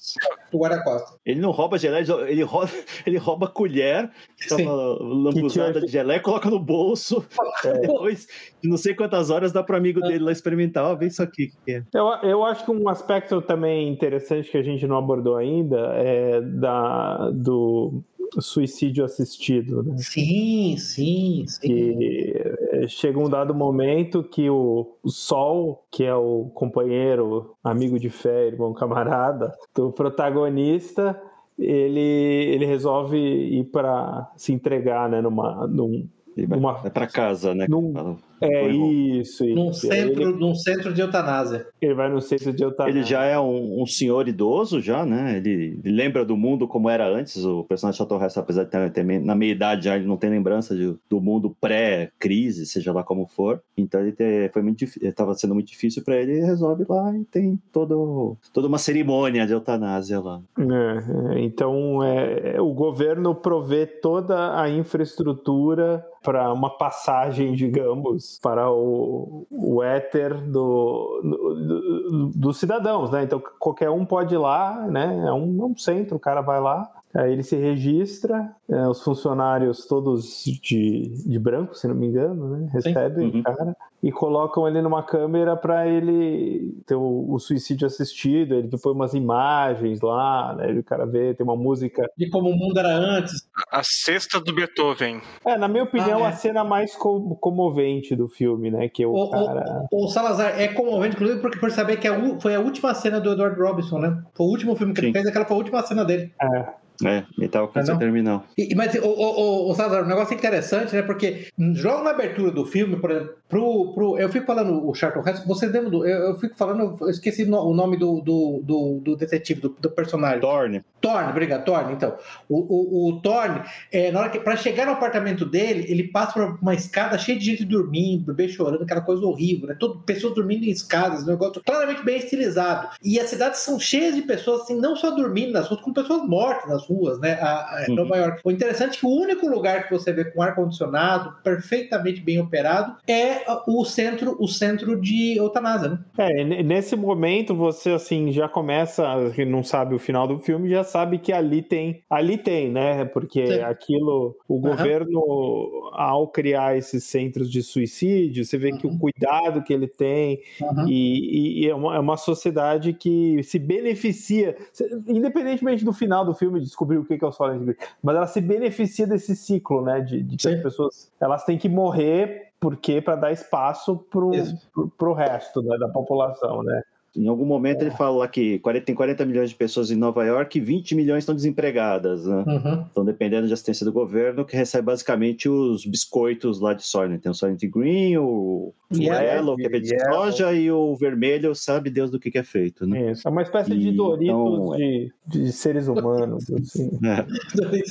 do guarda-costa. Ele não rouba geleia, ele rouba, ele rouba colher, que Sim. tava lambuzada de geleia, coloca no bolso. É. Depois, de não sei quantas horas, dá pro amigo dele lá experimentar. Ó, vem isso isso aqui que é. Eu, eu acho que um aspecto também interessante que a gente não abordou ainda é da, do suicídio assistido, né? Sim, sim, sim. Que eh, chega um dado momento que o, o Sol, que é o companheiro, amigo de fé, irmão camarada do protagonista, ele, ele resolve ir para se entregar, né, numa, num, Uma- vai pra casa, né? Num-. É isso, Num isso. Aí centro, Ele, num centro de eutanásia. ele vai no centro de eutanásia. Ele já é um, um senhor idoso, já, né? Ele, ele lembra do mundo como era antes. O personagem Chateau Hess, apesar de ter, ter na meia idade já, ele não tem lembrança de- do mundo pré-crise, seja lá como for. Então ele te- foi muito estava sendo muito difícil para ele, ele resolve lá e tem todo, toda uma cerimônia de eutanásia lá. É, é, então, é, o governo provê toda a infraestrutura para uma passagem, digamos, para o, o éter do, do- dos cidadãos, né? Então, qualquer um pode ir lá, né? É um, é um centro, o cara vai lá, aí ele se registra, é, os funcionários todos de, de branco, se não me engano, né? Recebem Uhum. o cara e colocam ele numa câmera para ele ter o, o suicídio assistido. Ele põe umas imagens lá, né? O cara vê, tem uma música. De como o mundo era antes. A sexta do Beethoven. É, na minha opinião, Ah, é. a cena mais co- comovente do filme, né? Que é o O, cara. o, o Salazar é comovente, inclusive, porque por saber que a u- foi a última cena do Edward Robinson, né? Foi o último filme que ele Sim. fez, aquela foi a última cena dele. É, ele tava com Ah, essa não? terminal. E- mas, o, o, o, Salazar, um negócio interessante, né? Porque logo na abertura do filme, por exemplo, pro, pro, eu fico falando o Charlton Heston, você lembra do. Eu, eu fico falando, eu esqueci o nome do, do, do, do detetive, do, do personagem. Thorne. Thorne, obrigado, Thorne. Então, o, o, o Thorne, é, na hora que para chegar no apartamento dele, ele passa por uma escada cheia de gente dormindo, bebê chorando, aquela coisa horrível, né? Todo, pessoas dormindo em escadas, um negócio claramente bem estilizado. E as cidades são cheias de pessoas, assim, não só dormindo nas ruas, como pessoas mortas nas ruas, né? A, a, Uhum. Nova York. O interessante é que o único lugar que você vê com ar-condicionado, perfeitamente bem operado, é o centro, o centro de eutanásia, né? É, nesse momento você assim já começa, não sabe o final do filme, já sabe que ali tem, ali tem, né? Porque Sim. aquilo, o Aham. governo ao criar esses centros de suicídio, você vê que o Uhum. cuidado que ele tem Uhum. e, e é, uma, é uma sociedade que se beneficia, independentemente do final do filme descobrir o que é o Silent Green, mas ela se beneficia desse ciclo, né? De, de que Sim. as pessoas elas têm que morrer porque para dar espaço pro, pro resto né, da população, né? Em algum momento ele fala lá que 40, tem 40 milhões de pessoas em Nova York e 20 milhões estão desempregadas, né? Uhum. Estão dependendo de assistência do governo, que recebe basicamente os biscoitos lá de Sorne. Tem o Sorne Green, o Yellow, Yellow, que é de Yellow. soja, e o vermelho, sabe Deus do que, que é feito, né? Isso. É uma espécie de E, Doritos então, de, de seres humanos. Assim. É.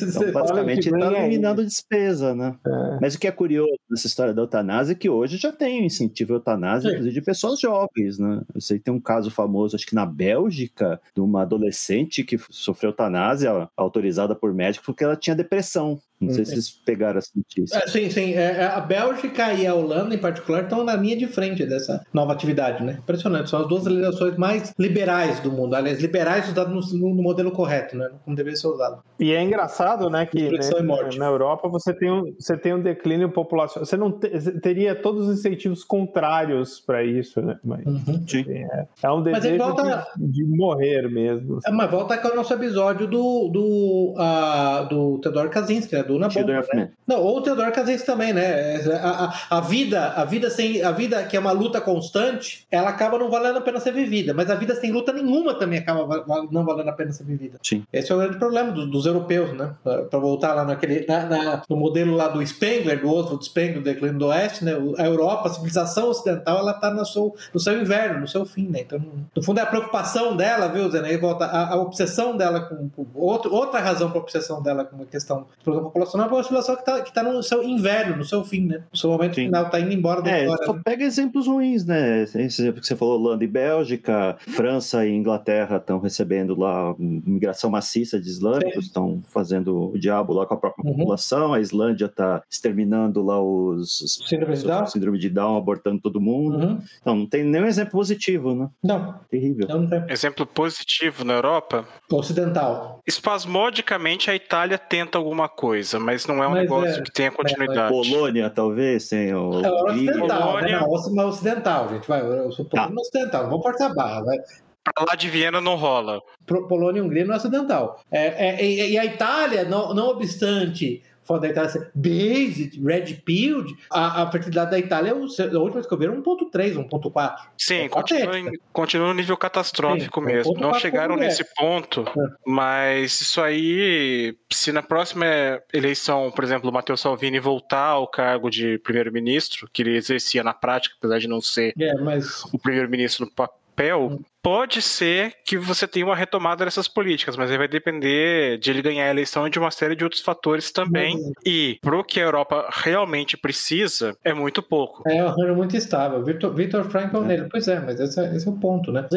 Então, basicamente, está eliminando despesa, né? É. Mas o que é curioso nessa história da eutanásia é que hoje já tem incentivo à eutanásia, inclusive de pessoas jovens, né? Eu sei que tem um caso famoso, acho que na Bélgica, de uma adolescente que sofreu eutanásia autorizada por médico porque ela tinha depressão. Não sei se vocês pegaram essa notícia. É, sim, sim. É, é, a Bélgica e a Holanda, em particular, estão na linha de frente dessa nova atividade, né? Impressionante. São as duas legislações mais liberais do mundo. Aliás, liberais usadas no, no modelo correto, né? Como deveria ser usado. E é engraçado, né, que né, e morte. na Europa você tem um, você tem um declínio populacional. Você não te- você teria todos os incentivos contrários para isso, né? Mas Uhum. Sim. é, é um desejo volta- de, de morrer mesmo. É, mas volta com o nosso episódio do, do, ah, do Theodore Kaczynski, né? Do Na Children Bomba, of né? Não, ou o Theodore também, né? A, a, a vida, a vida sem a vida que é uma luta constante, ela acaba não valendo a pena ser vivida. Mas a vida sem luta nenhuma também acaba não valendo a pena ser vivida. Sim. Esse é o grande problema dos, dos europeus, né? Para voltar lá naquele, na- na- no modelo lá do Spengler, do Oswald Spengler, do Declínio do Oeste, né? A Europa, a civilização ocidental, ela está no seu, no seu inverno, no seu fim, né? Então, no- fundo, é a preocupação dela, viu, Zé? Aí volta a, a obsessão dela com, com outro, outra razão para a obsessão dela com a questão de produção populacional é uma civilização que está que tá no seu inverno, no seu fim, né? No seu momento Sim. final, está indo embora da É, história. só né? pega exemplos ruins, né? Esse exemplo que você falou, Holanda e Bélgica, França e Inglaterra estão recebendo lá migração maciça de islâmicos, estão fazendo o diabo lá com a própria Uhum. população, a Islândia está exterminando lá os, os Síndrome de Down? síndrome de Down, abortando todo mundo. Uhum. Então, não tem nenhum exemplo positivo, né? Não, Terrível. não tem. Exemplo positivo na Europa, Ocidental. espasmodicamente a Itália tenta alguma coisa. Coisa, mas não é um Mas negócio é- que tenha continuidade. Polônia, talvez, tem o. É o Hungria. ocidental, Polônia. né? Não, o ocidental, gente. Vai, eu sou Polônia ocidental, não vamos forçar a barra. Vai. Pra lá de Viena não rola. Pro- Polônia e Hungria no ocidental. É, é, e, e a Itália, não, não obstante fato da Itália ser based, red pilled, a, a fertilidade da Itália, é a última vez que eu vi, era 1.3, 1.4. Sim, É continua, em- continua no nível catastrófico Sim, é mesmo. Não chegaram nesse ponto, mas isso aí, se na próxima eleição, por exemplo, o Matteo Salvini voltar ao cargo de primeiro-ministro, que ele exercia na prática, apesar de não ser É, mas o primeiro-ministro no papel, pode ser que você tenha uma retomada dessas políticas, mas aí vai depender de ele ganhar a eleição e de uma série de outros fatores também. Mas- E pro que a Europa realmente precisa, é muito pouco. é um arranjo muito estável. Victor, Victor Frankl nele. Pois é, mas esse, é- esse é o ponto, né?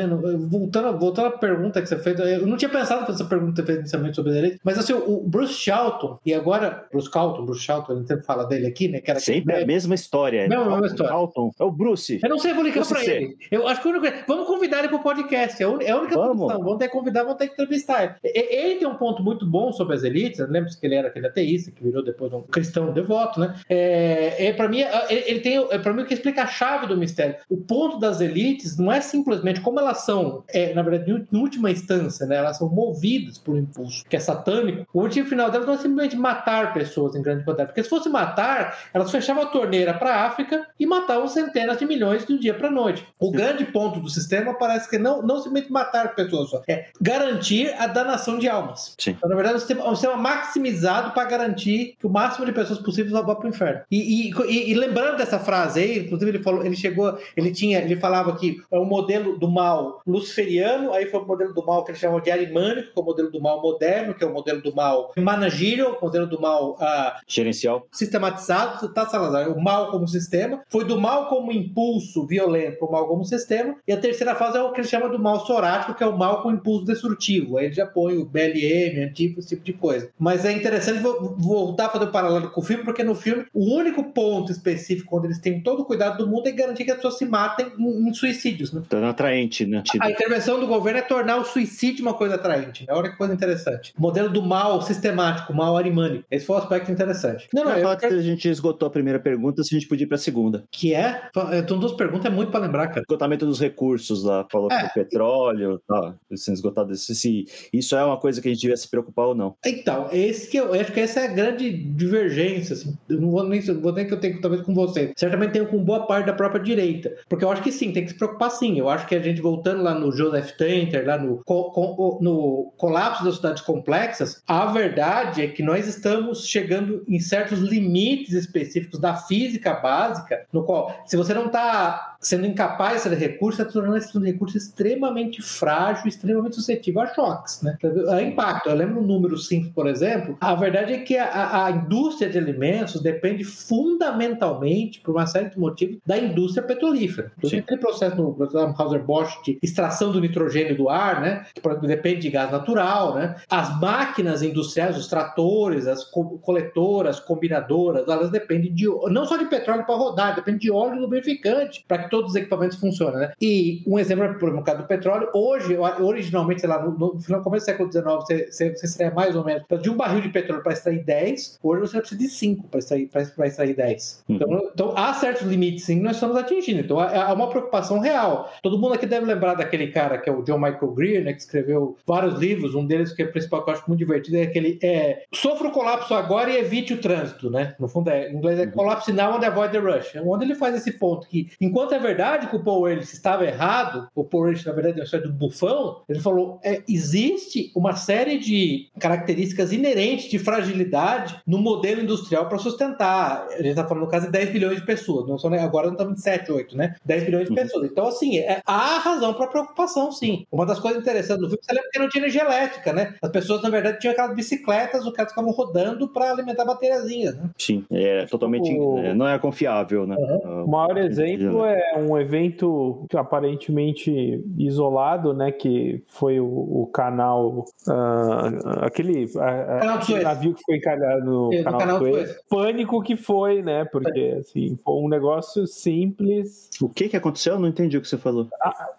Voltando, voltando à pergunta que você fez, eu não tinha pensado nessa pergunta que inicialmente sobre ele, mas assim, o Bruce Charlton, e agora, Bruce Carlton, Bruce Charlton, a gente sempre fala dele aqui, né? Que era Sempre a mesma história. Mesma- mesma Carlton, história. Carlton. É o Bruce. Eu não sei, eu vou ligar Bruce pra C. ele. Eu acho que o único... Vamos convidar ele pro podcast. É a un- é a única Vamos. solução. Vamos ter que convidar, vamos ter que entrevistar ele. Ele tem um ponto muito bom sobre as elites. Lembra-se que ele era aquele ateísta que virou depois um cristão devoto, né? É, é, para mim, é- ele, ele tem. É, para mim, o que explica a chave do mistério. O ponto das elites não é simplesmente como elas são, é, na verdade, em última instância, né? Elas são movidas por um impulso que é satânico. O motivo final delas não é simplesmente matar pessoas em grande quantidade. Porque se fosse matar, elas fechavam a torneira para a África e matavam centenas de milhões de um dia para noite. O grande ponto do sistema parece que não, não simplesmente matar pessoas só, é garantir a danação de almas. Sim. Então, na verdade, é um sistema, um sistema maximizado para garantir que o máximo de pessoas possíveis vá para o inferno. E, e- e- lembrando dessa frase aí, inclusive ele falou, ele chegou, ele tinha, ele falava que é o modelo do mal luciferiano, aí foi o modelo do mal que ele chamava de arimânico, que é o modelo do mal moderno, que é o modelo do mal managírio, o modelo do mal ah, Gerencial. sistematizado, tá, Salazar? O mal como sistema, foi do mal como impulso violento o mal como sistema, e a terceira fase é o que ele chama do mal sorático, que é o mal com impulso destrutivo. Aí ele já põe o BLM, antigo, esse tipo de coisa. Mas é interessante vo- voltar a fazer o paralelo com o filme, porque no filme o único ponto específico onde eles têm todo o cuidado do mundo é garantir que as pessoas se matem em, em suicídios, né? Tá atraente, né? A intervenção do governo é tornar o suicídio uma coisa atraente. né? Olha que coisa interessante. O modelo do mal sistemático, o mal arimânico. Esse foi um aspecto interessante. Não, não, Não, eu que a gente esgotou a primeira pergunta, se a gente podia ir pra segunda. que é. Então, duas perguntas é muito pra lembrar, cara. Esgotamento dos recursos lá, falou É. petróleo, tá, sendo esgotado. Se, se isso é uma coisa que a gente devia se preocupar ou não. Então, esse que eu, eu acho que essa é a grande divergência. Assim. Eu não vou nem, vou nem que eu tenho talvez com você. Certamente tenho com boa parte da própria direita. Porque eu acho que sim, tem que se preocupar sim. Eu acho que a gente, voltando lá no Joseph Tenter, lá no, co- co- no colapso das cidades complexas, a verdade é que nós estamos chegando em certos limites específicos da física básica, no qual, se você não está sendo incapaz de recurso, está tornando esse recurso extremamente frágil, extremamente suscetível a choques, né? A impacto. Eu lembro um número simples, por exemplo. A verdade é que a, a indústria de alimentos depende fundamentalmente, por uma série de motivos, da indústria petrolífera. Inclusive, aquele processo no Anheuser-Busch de extração do nitrogênio do ar, né? Que depende de gás natural, né? As máquinas industriais, os tratores, as co- coletoras, combinadoras, elas dependem de não só de petróleo para rodar, depende de óleo lubrificante para que todos os equipamentos funcionem, né? E um exemplo, por exemplo, no caso do petróleo, hoje, originalmente, sei lá, no, no começo do século XIX, você, você, você extrai mais ou menos de um barril de petróleo para extrair 10, hoje você precisa de 5 para extrair, pra extrair 10. Uhum. Então, então, há certos limites, sim, que nós estamos atingindo. Então, há há uma preocupação real. Todo mundo aqui deve lembrar daquele cara que é o John Michael Greer, né, que escreveu vários livros, um deles que é o principal que eu acho muito divertido é aquele é, Sofra o colapso agora e evite o trânsito, né? No fundo, é, em inglês é Collapse Now and Avoid the Rush. Onde ele faz esse ponto que, enquanto é verdade que o Paul Ehrlich estava errado, o Paul Ehrlich, na verdade, é uma história do bufão, ele falou, é, existe uma série de características inerentes de fragilidade no modelo industrial para sustentar. A gente está falando, no caso, de 10 bilhões de pessoas. Não são, agora não estamos em 7, 8, né? 10 bilhões de Uhum. pessoas. Então, assim, é, há razão para preocupação, sim. Uma das coisas interessantes do filme, você lembra que não tinha energia elétrica, né? As pessoas, na verdade, tinham aquelas bicicletas, os caras ficavam rodando para alimentar bateriazinhas, né? Sim, é totalmente. O- é, não é confiável, né? O maior exemplo é é um evento aparentemente isolado, né? Que foi o, o canal, uh, aquele, uh, Canal de Suez. navio que foi encalhado no É, canal, canal Suez. Suez. Pânico que foi, né? Porque assim, foi um negócio simples. O que que aconteceu? Eu não entendi o que você falou.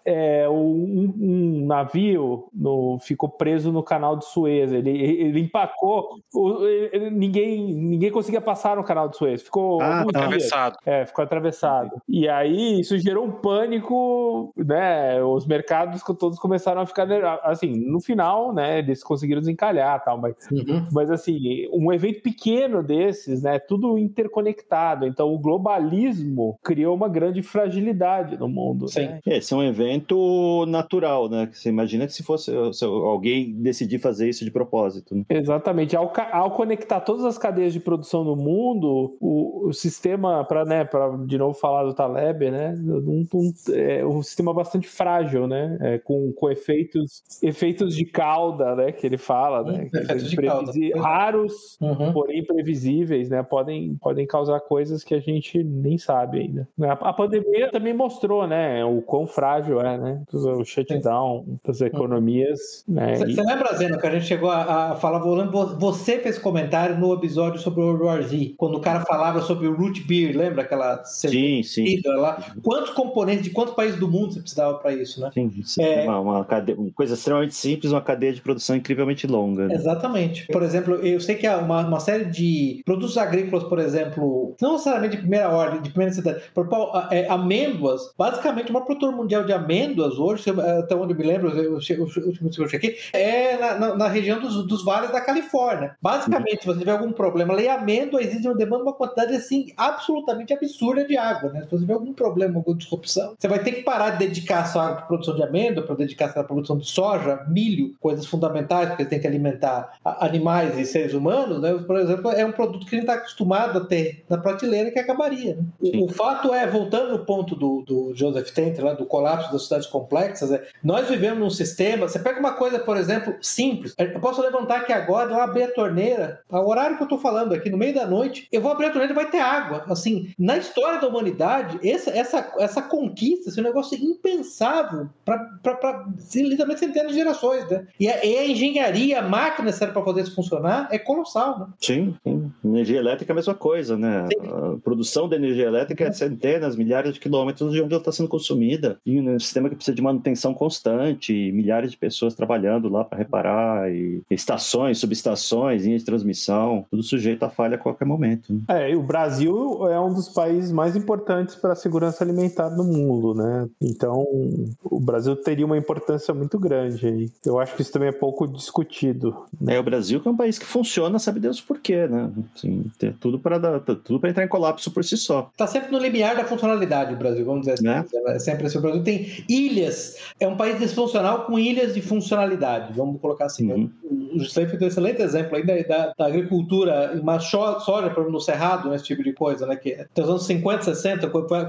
É, um, um navio no- ficou preso no canal de Suez. Ele, ele empacou. o- ele- ninguém, ninguém conseguia passar no canal de Suez. Ficou Ah, tá. Atravessado. É, ficou atravessado. E aí isso gerou um pânico, né? Os mercados todos começaram a ficar assim, no final, né? Eles conseguiram desencalhar, tal, mas, Uhum. mas assim, um evento pequeno desses, né? Tudo interconectado. Então o globalismo criou uma grande fragilidade no mundo. Sim. né? Esse é um evento natural, né? Você imagina que se fosse se alguém decidir fazer isso de propósito. Né? Exatamente. Ao, ao conectar todas as cadeias de produção no mundo, o, o sistema, para né, pra, de novo falar do Taleb, né, um, um, é um sistema bastante frágil, né, é, com, com efeitos, efeitos de cauda, né, que ele fala, né, Hum, efeitos de cauda. previsi- raros, Uhum. porém previsíveis, né, podem, podem causar coisas que a gente nem sabe ainda. A, a pandemia também mostrou, né, o quão frágil é, né, o shutdown das economias, né, e- Você lembra, Zeno, que a gente chegou a, a falar, eu lembro, vo- você fez comentário no episódio sobre o World War Z, quando o cara falava sobre o root beer, lembra aquela Sim, sim. cerveja lá? Quantos componentes, de quantos países do mundo você precisava para isso, né? Sim, sim. É. Uma, uma cadeia- uma coisa extremamente simples, uma cadeia de produção incrivelmente longa. né? Exatamente. Por exemplo, eu sei que há uma, uma série de produtos agrícolas, por exemplo, não necessariamente de primeira ordem, de primeira necessidade, por é, amêndoas, basicamente o maior produtor mundial de amêndoas hoje, eu- até onde eu me lembro, eu, último que eu chequei, é na, na- na região dos, dos vales da Califórnia. Basicamente, se você tiver algum problema, lei amêndoa exige uma demanda, uma quantidade assim absolutamente absurda de água, né? Se você tiver algum problema, alguma disrupção, você vai ter que parar de dedicar sua água para produção de amêndoa, para dedicar para produção de soja, milho, coisas fundamentais, porque tem que alimentar animais e seres humanos, né? Por exemplo, é um produto que a gente está acostumado a ter na prateleira que acabaria. né? O, fato é, voltando no ponto do, do Joseph Tenter, lá, do colapso das cidades complexas, é, nós vivemos num sistema. Você pega uma coisa, por exemplo, simples. Eu posso levantar aqui agora, eu abrir a torneira, ao horário que eu estou falando aqui, no meio da noite, eu vou abrir a torneira e vai ter água. Assim, na história da humanidade, essa, essa, essa conquista, esse é negócio impensável para literalmente centenas de gerações, né? E a, e a engenharia, a máquina necessária para fazer isso funcionar é colossal, né? Sim, sim. Energia elétrica é a mesma coisa, né? A produção de energia elétrica é centenas, milhares de quilômetros de onde ela está sendo consumida. E um sistema que precisa de manutenção constante, milhares de pessoas trabalhando lá para reparar, e estações, subestações, linhas de transmissão, tudo sujeito a falha a qualquer momento. né? É, e o Brasil é um dos países mais importantes para a segurança alimentar no mundo, né? Então, o Brasil teria uma importância muito grande aí. Eu acho que isso também é pouco discutido. É o Brasil que é um país que funciona, sabe Deus por quê, né? Assim, tem tudo para dar, tudo para entrar em colapso por si só. Está sempre no limiar da funcionalidade o Brasil, vamos dizer assim. Né? É sempre assim. O Brasil tem ilhas, é um país disfuncional com ilhas de funcionalidade, vamos colocar assim. Uhum. O Giuseppe foi um excelente exemplo aí da, da- da agricultura, uma soja, por exemplo, no Cerrado, né, esse tipo de coisa, né? Que é dos anos 50, 60, quando foi-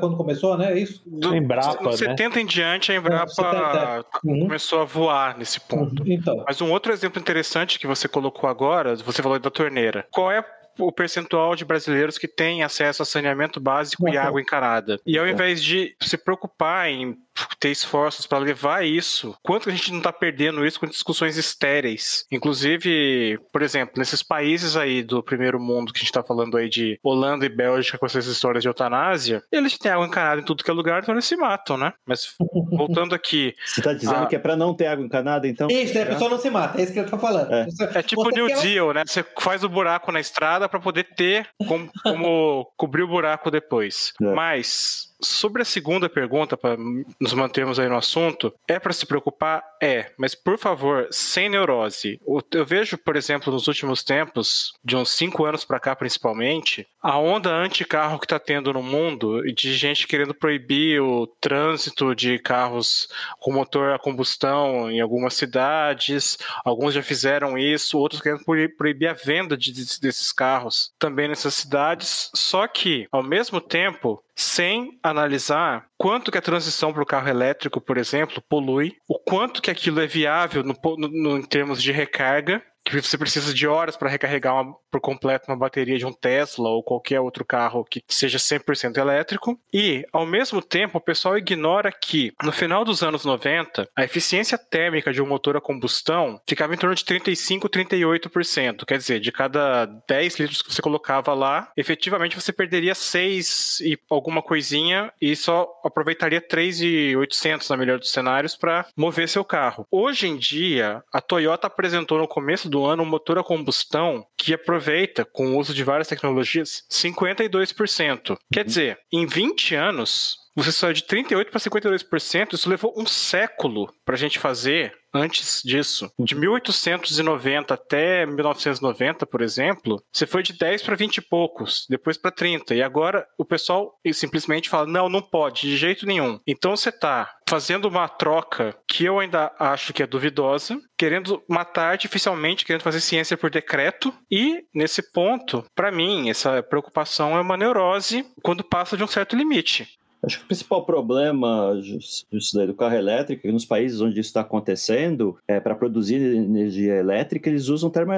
começou, né? É isso? Do, Embrapa, né? 70 em diante, a Embrapa 70. Uhum. começou a voar nesse ponto. Então. Mas um outro exemplo interessante que você colocou agora, você falou da torneira. Qual é o percentual de brasileiros que têm acesso a saneamento básico e Uhum. água encanada? E ao invés de se preocupar em ter esforços para levar isso, quanto que a gente não está perdendo isso com discussões estéreis? Inclusive, por exemplo, nesses países aí do primeiro mundo que a gente está falando aí de Holanda e Bélgica com essas histórias de eutanásia, eles têm água encanada em tudo que é lugar, então eles se matam, né? Mas voltando aqui, Você está dizendo Ah. que é para não ter água encanada, então? Isso, né? a pessoa não se mata, é isso que eu tô falando. É. É tipo Você o New quer- Deal, né? Você faz o buraco na estrada para poder ter como, como cobrir o buraco depois. É. Mas sobre a segunda pergunta, para nos mantermos aí no assunto, é para se preocupar? É, mas por favor, sem neurose. Eu vejo, por exemplo, nos últimos tempos, de uns cinco anos para cá principalmente, a onda anti-carro que está tendo no mundo de gente querendo proibir o trânsito de carros com motor a combustão em algumas cidades. Alguns já fizeram isso, outros querendo proib- proibir a venda de- desses carros também nessas cidades. Só que, ao mesmo tempo, sem analisar quanto que a transição para o carro elétrico, por exemplo, polui, o quanto que aquilo é viável no, no- no- em termos de recarga, que você precisa de horas para recarregar uma, por completo uma bateria de um Tesla ou qualquer outro carro que seja 100% elétrico. E, ao mesmo tempo, o pessoal ignora que, no final dos anos 90, a eficiência térmica de um motor a combustão ficava em torno de 35, 38%. Quer dizer, de cada 10 litros que você colocava lá, efetivamente você perderia 6 e alguma coisinha e só aproveitaria 3,800 na melhor dos cenários para mover seu carro. Hoje em dia, a Toyota apresentou no começo do ano um motor a combustão que aproveita, com o uso de várias tecnologias, 52%. Quer dizer, em 20 anos, você saiu de 38% para 52%, isso levou um século para a gente fazer antes disso. De 1890 até 1990, por exemplo, você foi de 10 para 20 e poucos, depois para 30. E agora o pessoal simplesmente fala: não, não pode, de jeito nenhum. Então você está fazendo uma troca que eu ainda acho que é duvidosa, querendo matar artificialmente, querendo fazer ciência por decreto. E, nesse ponto, para mim, essa preocupação é uma neurose quando passa de um certo limite. Acho que o principal problema disso do carro elétrico, nos países onde isso está acontecendo, é para produzir energia elétrica, eles usam termo,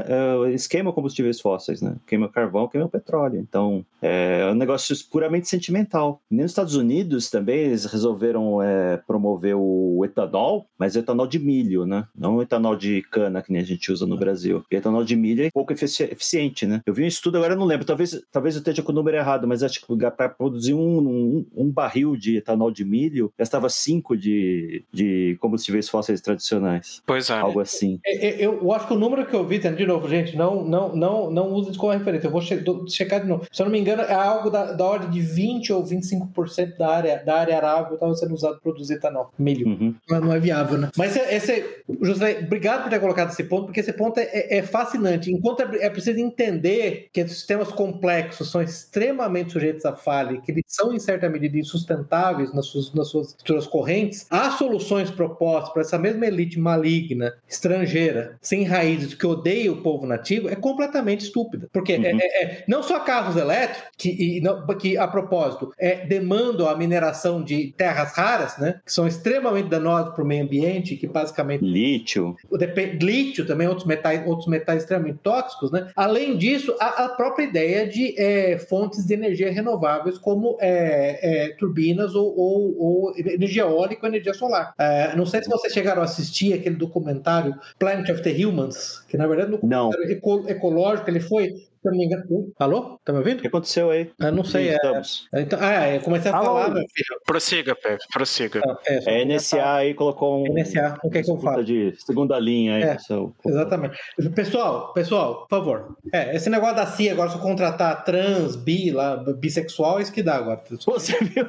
eles queimam combustíveis fósseis, né? Queimam carvão, queimam petróleo. Então, é um negócio puramente sentimental. E nos Estados Unidos também eles resolveram é, promover o etanol, mas etanol de milho, né? Não o etanol de cana que nem a gente usa no Brasil. E etanol de milho é pouco eficiente, né? Eu vi um estudo, agora não lembro, talvez, talvez eu esteja com o número errado, mas acho que para produzir um, um, um barril barril de etanol de milho gastava 5 de, de combustíveis fósseis tradicionais. Pois é. Algo assim. Eu, é, eu, eu acho que o número que eu vi, de novo, gente, não, não, não, não use isso como referência. Eu vou che checar de novo. Se eu não me engano, é algo da, da ordem de 20 ou 25% da área, da área arável estava sendo usado para produzir etanol, milho. Uhum. Não, não, é viável, né? Mas esse, José, obrigado por ter colocado esse ponto, porque esse ponto é, é, é fascinante. Enquanto é, é preciso entender que sistemas complexos são extremamente sujeitos a falha, que eles são, em certa medida, sustentáveis nas suas, nas suas estruturas correntes, as soluções propostas para essa mesma elite maligna, estrangeira, sem raízes, que odeia o povo nativo, é completamente estúpida. Porque uhum. é, é, é, não só carros elétricos, que, e, não, que a propósito, é, demandam a mineração de terras raras, né, que são extremamente danosas para o meio ambiente, que basicamente. Lítio. Lítio também, outros metais, outros metais extremamente tóxicos, né? Além disso, a, a própria ideia de é, fontes de energia renováveis, como é, é turbinas ou, ou, ou, energia eólica ou energia solar. É, não sei se vocês chegaram a assistir aquele documentário Planet of the Humans, que na verdade no não. ecológico ele foi se não me engano. Alô? Tá me ouvindo? O que aconteceu aí? Eu não sei. É... Então, ah, eu comecei a Alô? falar, meu filho. Prossiga, Pepe, prossiga. Ah, é, é NSA aí colocou um. NSA, o que é que eu falo? De segunda linha aí. É, seu... Exatamente. Pessoal, pessoal, por favor. É, esse negócio da CIA agora, se eu contratar trans, bi, lá, bissexual, é isso que dá agora. Você viu?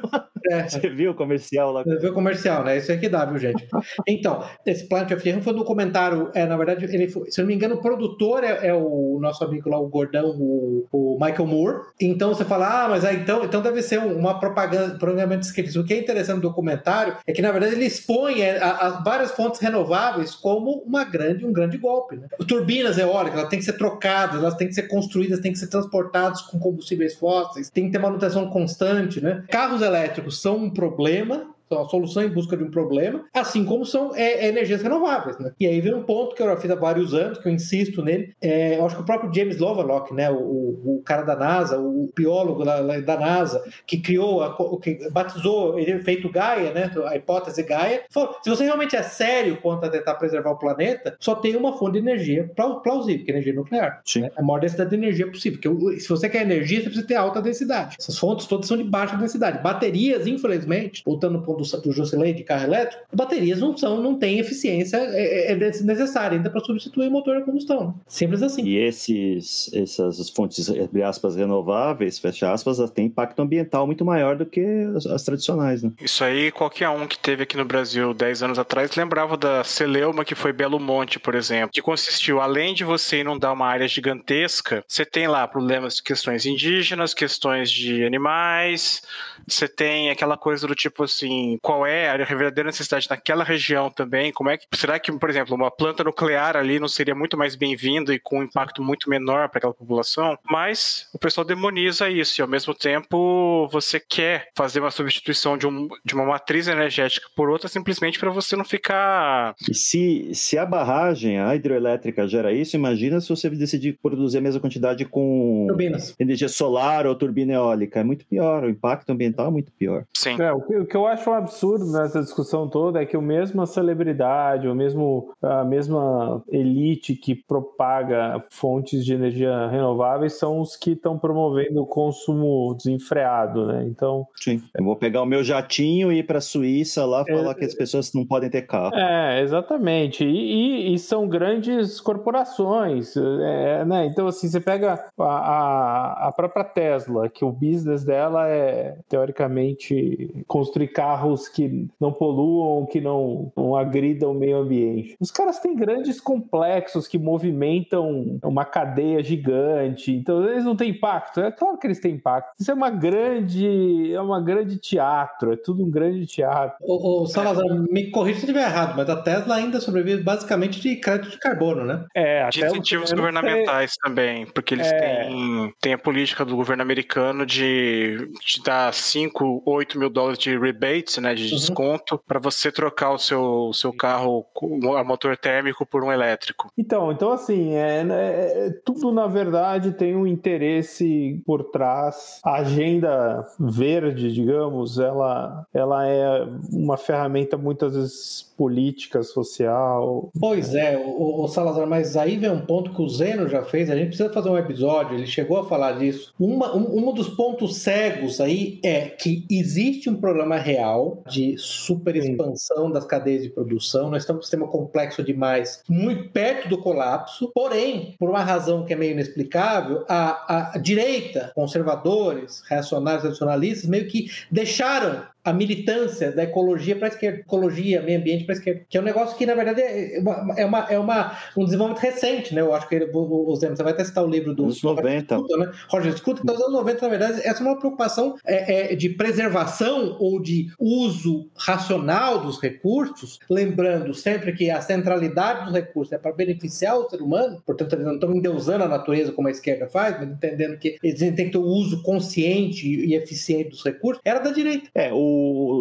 É. Você viu o comercial lá? Você viu o comercial, né? Isso é que dá, viu, gente? Então, esse Planet of the foi um documentário, é, na verdade, ele foi, se eu não me engano, o produtor é, é o nosso amigo lá, o Gordão o, o Michael Moore. Então você fala, ah, mas aí, então, então deve ser uma propaganda, provavelmente escrita. O que é interessante no documentário é que, na verdade, ele expõe é, as várias fontes renováveis como uma grande, um grande golpe. Né? Turbinas eólicas, elas têm que ser trocadas, elas têm que ser construídas, têm que ser transportadas com combustíveis fósseis, tem que ter manutenção constante. Né? Carros elétricos são um problema, são a solução em busca de um problema, assim como são é, energias renováveis. Né? E aí vem um ponto que eu já fiz há vários anos, que eu insisto nele. É, eu acho que o próprio James Lovelock, né, o, o cara da NASA, o biólogo da, da NASA, que criou, a, que batizou, ele feito Gaia, né, a hipótese Gaia, falou: se você realmente é sério quanto a tentar preservar o planeta, só tem uma fonte de energia plausível, que é energia nuclear. Sim. Né? A maior densidade de energia possível. Porque se você quer energia, você precisa ter alta densidade. Essas fontes todas são de baixa densidade. Baterias, infelizmente, voltando ao ponto do, do Jocelyn de carro elétrico, baterias não são, não têm eficiência é, é, é necessária ainda para substituir o motor a combustão. Simples assim. E esses, essas fontes, entre aspas, renováveis, fecha aspas, têm impacto ambiental muito maior do que as, as, tradicionais, né? Isso aí, qualquer um que teve aqui no Brasil 10 anos atrás lembrava da Celeuma, que foi Belo Monte, por exemplo, que consistiu, além de você inundar uma área gigantesca, você tem lá problemas de questões indígenas, questões de animais, você tem aquela coisa do tipo assim, qual é a verdadeira necessidade naquela região também, como é que, será que, por exemplo, uma planta nuclear ali não seria muito mais bem-vindo e com um impacto muito menor para aquela população? Mas o pessoal demoniza isso e ao mesmo tempo você quer fazer uma substituição de, um, de uma matriz energética por outra simplesmente para você não ficar... E se, se a barragem, a hidroelétrica gera isso, imagina se você decidir produzir a mesma quantidade com Turbinas. energia solar ou turbina eólica. É muito pior, o impacto ambiental é muito pior. Sim. É, o, que, o que eu acho um absurdo nessa discussão toda é que o mesmo celebridade, o mesmo, a mesma elite que propaga fontes de energia renováveis são os que estão promovendo o consumo desenfreado, né? Então, Sim. Eu vou pegar o meu jatinho e ir para a Suíça lá falar que as pessoas não podem ter carro. É, exatamente. E, e- e são grandes corporações, é, né? Então, assim, você pega a, a, a própria Tesla, que o business dela é, teoricamente, construir carros que não poluam, que não, não agridam o meio ambiente. Os caras têm grandes complexos que movimentam uma cadeia gigante, então eles não têm impacto. É claro que eles têm impacto. Isso é uma grande, é uma grande teatro, é tudo um grande teatro. O, o Salazar, me corrija se eu estiver errado, mas a Tesla ainda sobrevive basicamente de crédito de carbono, né? É, De incentivos governamentais também, porque eles É. têm, têm a política do governo americano de te dar 5, 8 mil dólares de rebates, né, de Uhum. desconto, para você trocar o seu, seu carro com a motor térmico por um elétrico. Então, então assim, é, é- é- tudo na verdade tem um interesse por trás. A agenda verde, digamos, ela, ela é uma ferramenta muitas vezes política, social. Pois é, o, o Salazar, mas aí vem um ponto que o Zeno já fez, a gente precisa fazer um episódio, ele chegou a falar disso. Uma, um, um dos pontos cegos aí é que existe um problema real de super expansão das cadeias de produção, nós estamos com um sistema complexo demais, muito perto do colapso, porém, por uma razão que é meio inexplicável, a, a direita, conservadores, reacionários, tradicionalistas, meio que deixaram a militância da ecologia para a esquerda, ecologia, meio ambiente para a esquerda, que é um negócio que, na verdade, é, uma, é, uma, é uma, um desenvolvimento recente, né? Eu acho que ele, o, Zé, você vai testar o livro do Anos 90. Scruton, né? Roger Scruton, então, nos anos 90, na verdade, essa é uma preocupação é, é, de preservação ou de uso racional dos recursos, lembrando sempre que a centralidade dos recursos é para beneficiar o ser humano, portanto, eles não estão endeusando a natureza como a esquerda faz, mas entendendo que eles têm que ter o uso consciente e eficiente dos recursos, era da direita. É, o-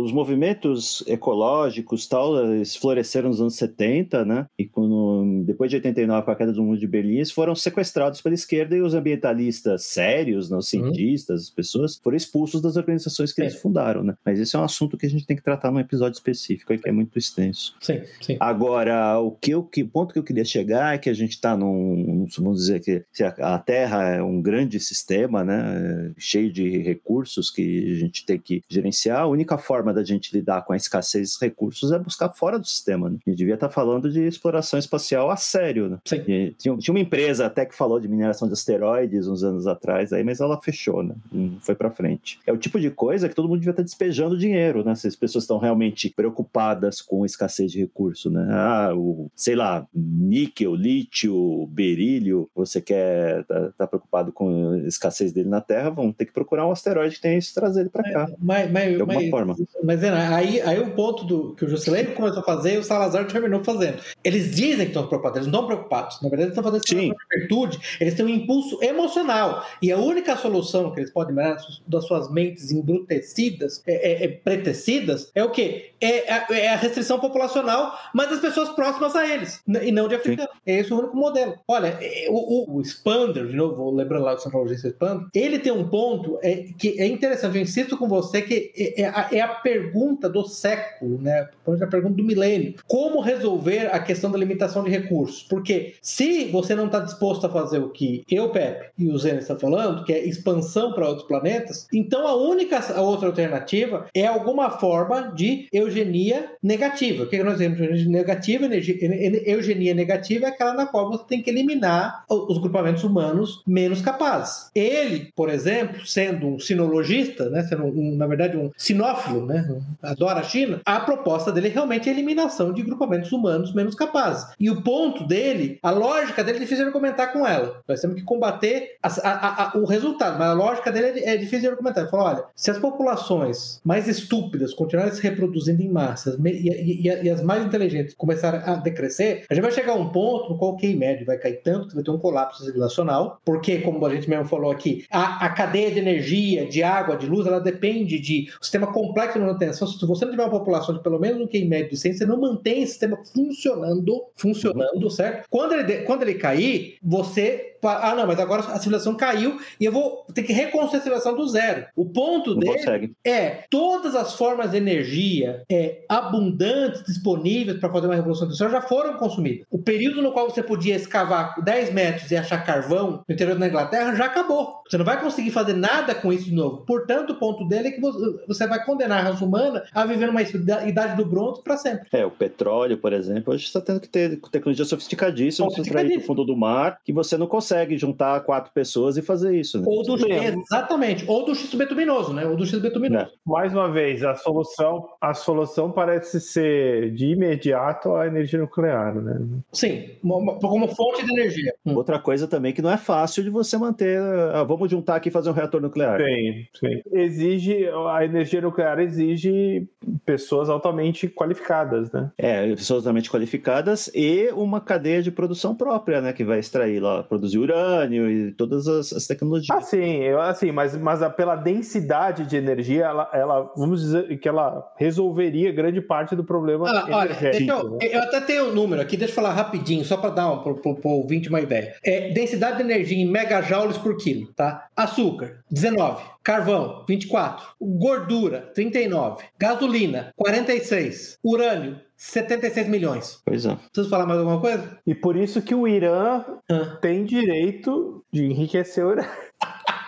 os movimentos ecológicos tal, eles floresceram nos anos 70, né? E quando, depois de 89, com a queda do mundo de Berlim, eles foram sequestrados pela esquerda e os ambientalistas sérios, né, os cientistas, as pessoas, foram expulsos das organizações que É. eles fundaram, né? Mas esse é um assunto que a gente tem que tratar num episódio específico, que é muito extenso. Sim, sim. Agora, o que o que, ponto que eu queria chegar é que a gente está num, vamos dizer que a, a Terra é um grande sistema, né, cheio de recursos que a gente tem que gerenciar. A única forma da gente lidar com a escassez desses recursos é buscar fora do sistema. Né? A gente devia estar falando de exploração espacial a sério, né? Sim. E tinha, tinha uma empresa até que falou de mineração de asteroides uns anos atrás, aí, mas ela fechou, né? Não foi para frente. É o tipo de coisa que todo mundo devia estar despejando dinheiro, né? Se as pessoas estão realmente preocupadas com escassez de recurso, né? Ah, o, sei lá, níquel, lítio, berílio, você quer tá, tá preocupado com a escassez dele na Terra, vão ter que procurar um asteroide que tenha isso e trazer ele para cá. Mas, mas, De forma. mas aí, aí o ponto do, que o Juscelino começou a fazer e o Salazar terminou fazendo. Eles dizem que estão preocupados, eles não estão preocupados. Na verdade, eles estão fazendo isso Sim. com virtude, eles têm um impulso emocional. E a única solução que eles podem melhorar das suas mentes embrutecidas, é, é, é, pretecidas, é o quê? É a, é a restrição populacional, mas das pessoas próximas a eles, e não de africanos. É esse o único modelo. Olha, é, o, o, o Expander, de novo, lembrando lá do Central Logista Expander, ele tem um ponto é, que é interessante, eu insisto com você que é, é a, pergunta do século, né? A pergunta do milênio. Como resolver a questão da limitação de recursos? Porque se você não está disposto a fazer o que eu, Pepe, e o Zeno estão falando, que é expansão para outros planetas, então a única a outra alternativa é alguma forma de eugenia negativa. O que nós temos negativa? Eugenia negativa é aquela na qual você tem que eliminar os grupamentos humanos menos capazes. Ele, por exemplo, sendo um sinologista, né, sendo um, na verdade um né, adora a China, a proposta dele é realmente a eliminação de grupamentos humanos menos capazes. E o ponto dele, a lógica dele é difícil de argumentar com ela. Nós temos que combater a- a- a- o resultado, mas a lógica dele é, é difícil de argumentar. Ele falou: olha, se as populações mais estúpidas continuarem se reproduzindo em massas me- e, e- e as mais inteligentes começarem a decrescer, a gente vai chegar a um ponto no qual o QI médio vai cair tanto que vai ter um colapso civilizacional, porque, como a gente mesmo falou aqui, a, a cadeia de energia, de água, de luz, ela depende de sistema complexo de manutenção. Se você não tiver uma população de pelo menos um QI médio de 100, você não mantém esse sistema funcionando, funcionando, certo? Quando ele, quando ele cair, você... Ah, não, mas agora a civilização caiu e eu vou ter que reconstruir a civilização do zero. O ponto Não dele consegue. é todas as formas de energia é, abundantes, disponíveis para fazer uma revolução industrial já foram consumidas. O período no qual você podia escavar 10 metros e achar carvão no interior da Inglaterra já acabou. Você não vai conseguir fazer nada com isso de novo. Portanto, o ponto dele é que vo- você vai condenar a raça humana a viver numa idade do bronze para sempre. É, o petróleo, por exemplo, hoje está tendo que ter tecnologia sofisticadíssima para extrair do fundo do mar, que você não consegue juntar quatro pessoas e fazer isso. Né? Ou do exatamente, ou do X betuminoso, né? Ou do X betuminoso. Mais uma vez, a solução, a solução parece ser de imediato a energia nuclear, né? Sim, mo- como fonte de energia. Hum. Outra coisa também que não é fácil de você manter. ah, vamos juntar aqui e fazer um reator nuclear. Sim, sim. Exige, a energia nuclear exige pessoas altamente qualificadas, né? É, pessoas altamente qualificadas e uma cadeia de produção própria, né? Que vai extrair lá, produzir urânio e todas as, as tecnologias. Ah, sim, eu, assim, mas, mas a- pela densidade de energia, ela, ela, vamos dizer que ela resolveria grande parte do problema Ah, olha, eu, né? eu até tenho um número aqui, deixa eu falar rapidinho, só para dar um, pro, pro, pro ouvinte uma ideia. É, densidade de energia em megajoules por quilo, tá? Açúcar, 19. Carvão, 24. Gordura, 39. Gasolina, 46. Urânio, 76 milhões. Pois é. Preciso falar mais alguma coisa? E por isso que o Irã Ah. tem direito de enriquecer o urânio.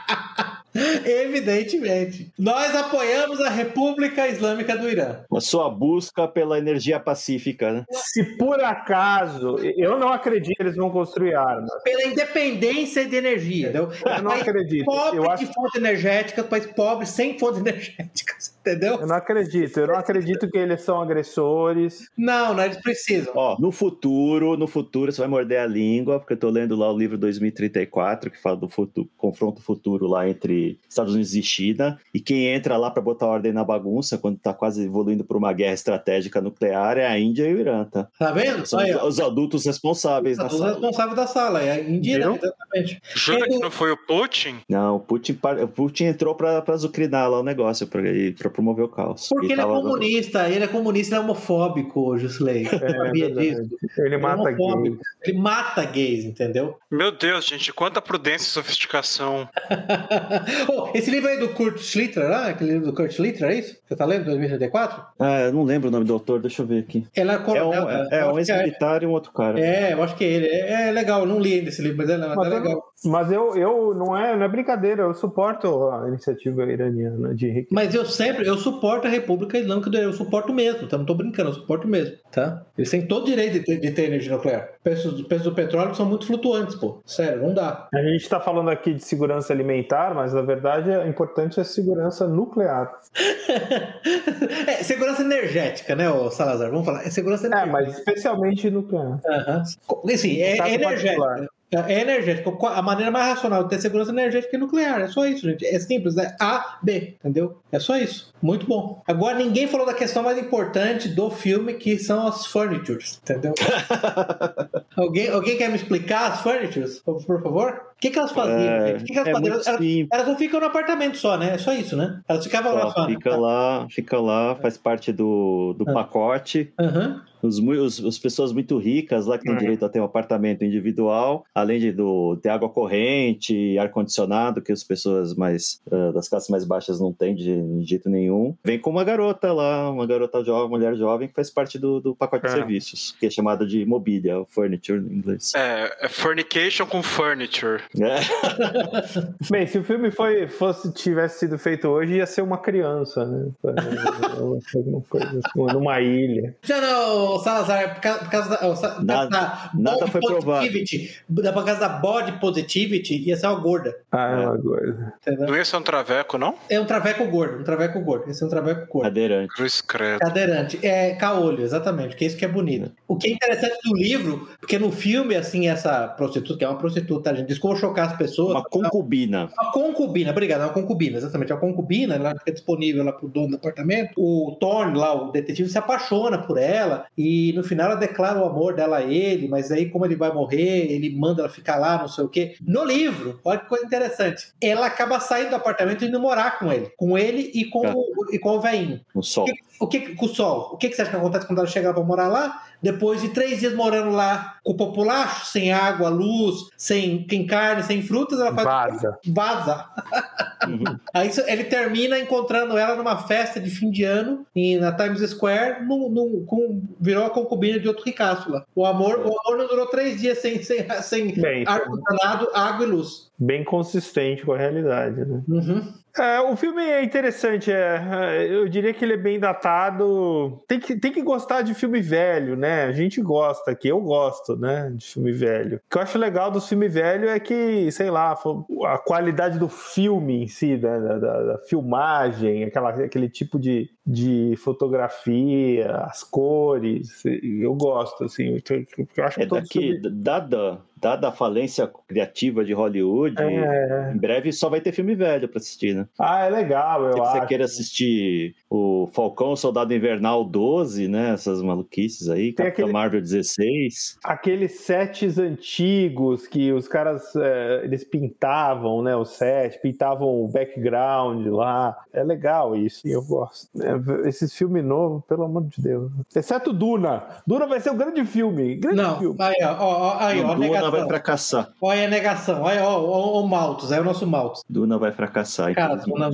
Evidentemente. Nós apoiamos a República Islâmica do Irã. A sua busca pela energia pacífica, né? Se por acaso, eu não acredito que eles vão construir armas. Pela independência de energia, entendeu? Eu não País acredito. Pobre Eu acho de fontes energéticas, país pobre sem fontes energéticas, entendeu? Eu não acredito. Eu não acredito que eles são agressores. Não, não, eles precisam. Ó, no futuro, no futuro você vai morder a língua, porque eu tô lendo lá o livro 2034, que fala do futuro, confronto futuro lá entre Estados Unidos e China, e quem entra lá para botar ordem na bagunça, quando tá quase evoluindo para uma guerra estratégica nuclear, é a Índia e o Irã, tá? Tá vendo? São Aí, os, adultos responsáveis Os sala. responsáveis da sala, é indira, Viram? exatamente. Jura que não foi o Putin? Não, o Putin, o Putin entrou para azucrinar lá o negócio, para promover o caos. Porque ele é tava- comunista, ele é comunista, ele é homofóbico, Jusley. É, sabia disso? Ele é mata gays. Ele mata gays, entendeu? Meu Deus, gente, quanta prudência e sofisticação. Oh, esse livro aí do Kurt Schlitter, lá, aquele livro do Kurt Schlitter, é isso? Você tá lendo, 2034? Ah, eu não lembro o nome do autor, deixa eu ver aqui. É É coronel. um, é, né? é Eu um ex-militar e um outro cara. É, eu acho que é ele. É, é legal, eu não li ainda esse livro, mas é, mas Mas é eu- legal. Mas eu, eu não, é, não é brincadeira, eu suporto a iniciativa iraniana de enriquecer. Mas eu sempre, eu suporto a República Islâmica do Irã, eu suporto mesmo, tá? Não tô brincando, eu suporto mesmo, tá? Eles têm todo o direito de ter, de ter energia nuclear. Preços, os preços do petróleo são muito flutuantes, pô. Sério, não dá. A gente está falando aqui de segurança alimentar, mas na verdade é importante a segurança nuclear. é, segurança energética, né, Salazar? Vamos falar. É segurança É, energética. mas especialmente nuclear. Aham. Assim, é, é energética. Particular. É energético. A maneira mais racional de ter segurança energética é nuclear. É só isso, gente. É simples. É A, B. Entendeu? É só isso. Muito bom. Agora, ninguém falou da questão mais importante do filme, que são as furnitures. Entendeu? alguém, alguém quer me explicar as furnitures, por, por favor? O que, que elas faziam, É, gente? O que, que elas é faziam? muito Elas, elas não ficam no apartamento só, né? É só isso, né? Elas ficavam lá Só só. né? fica lá, fica lá, faz parte do, do Ah. pacote. Aham. Os, os, as pessoas muito ricas lá que têm Uhum. direito a ter um apartamento individual, além de do, ter água corrente, ar-condicionado, que as pessoas mais ah, das classes mais baixas não têm de, de jeito nenhum. Vem com uma garota lá, uma garota jovem, mulher jovem, que faz parte do, do pacote de Ah. serviços, que é chamada de mobília, o furniture em inglês. É, é fornication com furniture. É. Bem, se o filme foi, fosse, tivesse sido feito hoje, ia ser uma criança, né? Alguma coisa assim, numa ilha. Já não, Salazar, por causa, por causa da, causa Nada- da nada foi provado. positivity, da- por causa da body positivity, ia ser uma gorda. Ah, é uma. Entendeu? Não ia ser um traveco, não? É um traveco gordo, um traveco gordo. Esse é um traveco gordo. Cadeirante. Cruz credo. Cadeirante. É caolho, exatamente, que é isso que é bonito. O que é interessante do livro, porque no filme, assim, essa prostituta, que é uma prostituta, a gente, desculpa o chocar as pessoas. Uma concubina. Uma concubina, obrigado, uma concubina, exatamente. A concubina, ela fica disponível lá pro dono do apartamento. O Thorne, lá, o detetive, se apaixona por ela e no final ela declara o amor dela a ele, mas aí, como ele vai morrer, ele manda ela ficar lá, não sei o quê. No livro, olha que coisa interessante. Ela acaba saindo do apartamento e indo morar com ele. Com ele e com, É. o, e com o velhinho. No sol. O que, com o sol? O que, que você acha que acontece quando ela chega pra morar lá? Depois de três dias morando lá com o populacho, sem água, luz, sem, sem carne, sem frutas, ela faz. Vaza. Vaza. Uhum. Aí ele termina encontrando ela numa festa de fim de ano em, na Times Square, num, num- com, virou a concubina de outro ricaço lá. O amor, o amor não durou três dias sem, sem, sem ar-condicionado, água e luz. bem consistente com a realidade, né? Uhum. É, o filme é interessante, é, é, eu diria que ele é bem datado. Tem que, tem que gostar de filme velho, né? A gente gosta aqui, eu gosto, né? De filme velho. O que eu acho legal do filme velho é que, sei lá, a qualidade do filme em si, né? da, da- da filmagem, aquela, aquele tipo de, de fotografia, as cores, eu gosto, assim. Eu, acho É que os daqui, dada, dada a falência criativa de Hollywood, É. em breve só vai ter filme velho pra assistir, né? Ah, é legal, eu Se você acho. queira assistir o Falcão, o Soldado Invernal 12, né? Essas maluquices aí, Tem Capitão aquele- Marvel 16. aqueles sets antigos que os caras é, eles pintavam, né? O set, pintavam o background lá. É legal isso, eu gosto. É, esses filmes novos, pelo amor de Deus. Exceto Duna. Duna vai ser um grande filme. Grande Não, filme. aí, ó, ó, ó, aí, ó, Duna negação. vai fracassar. Olha aí a negação, olha ó, ó, o Maltos, é o nosso Maltos. Duna vai fracassar. Cara. Duna-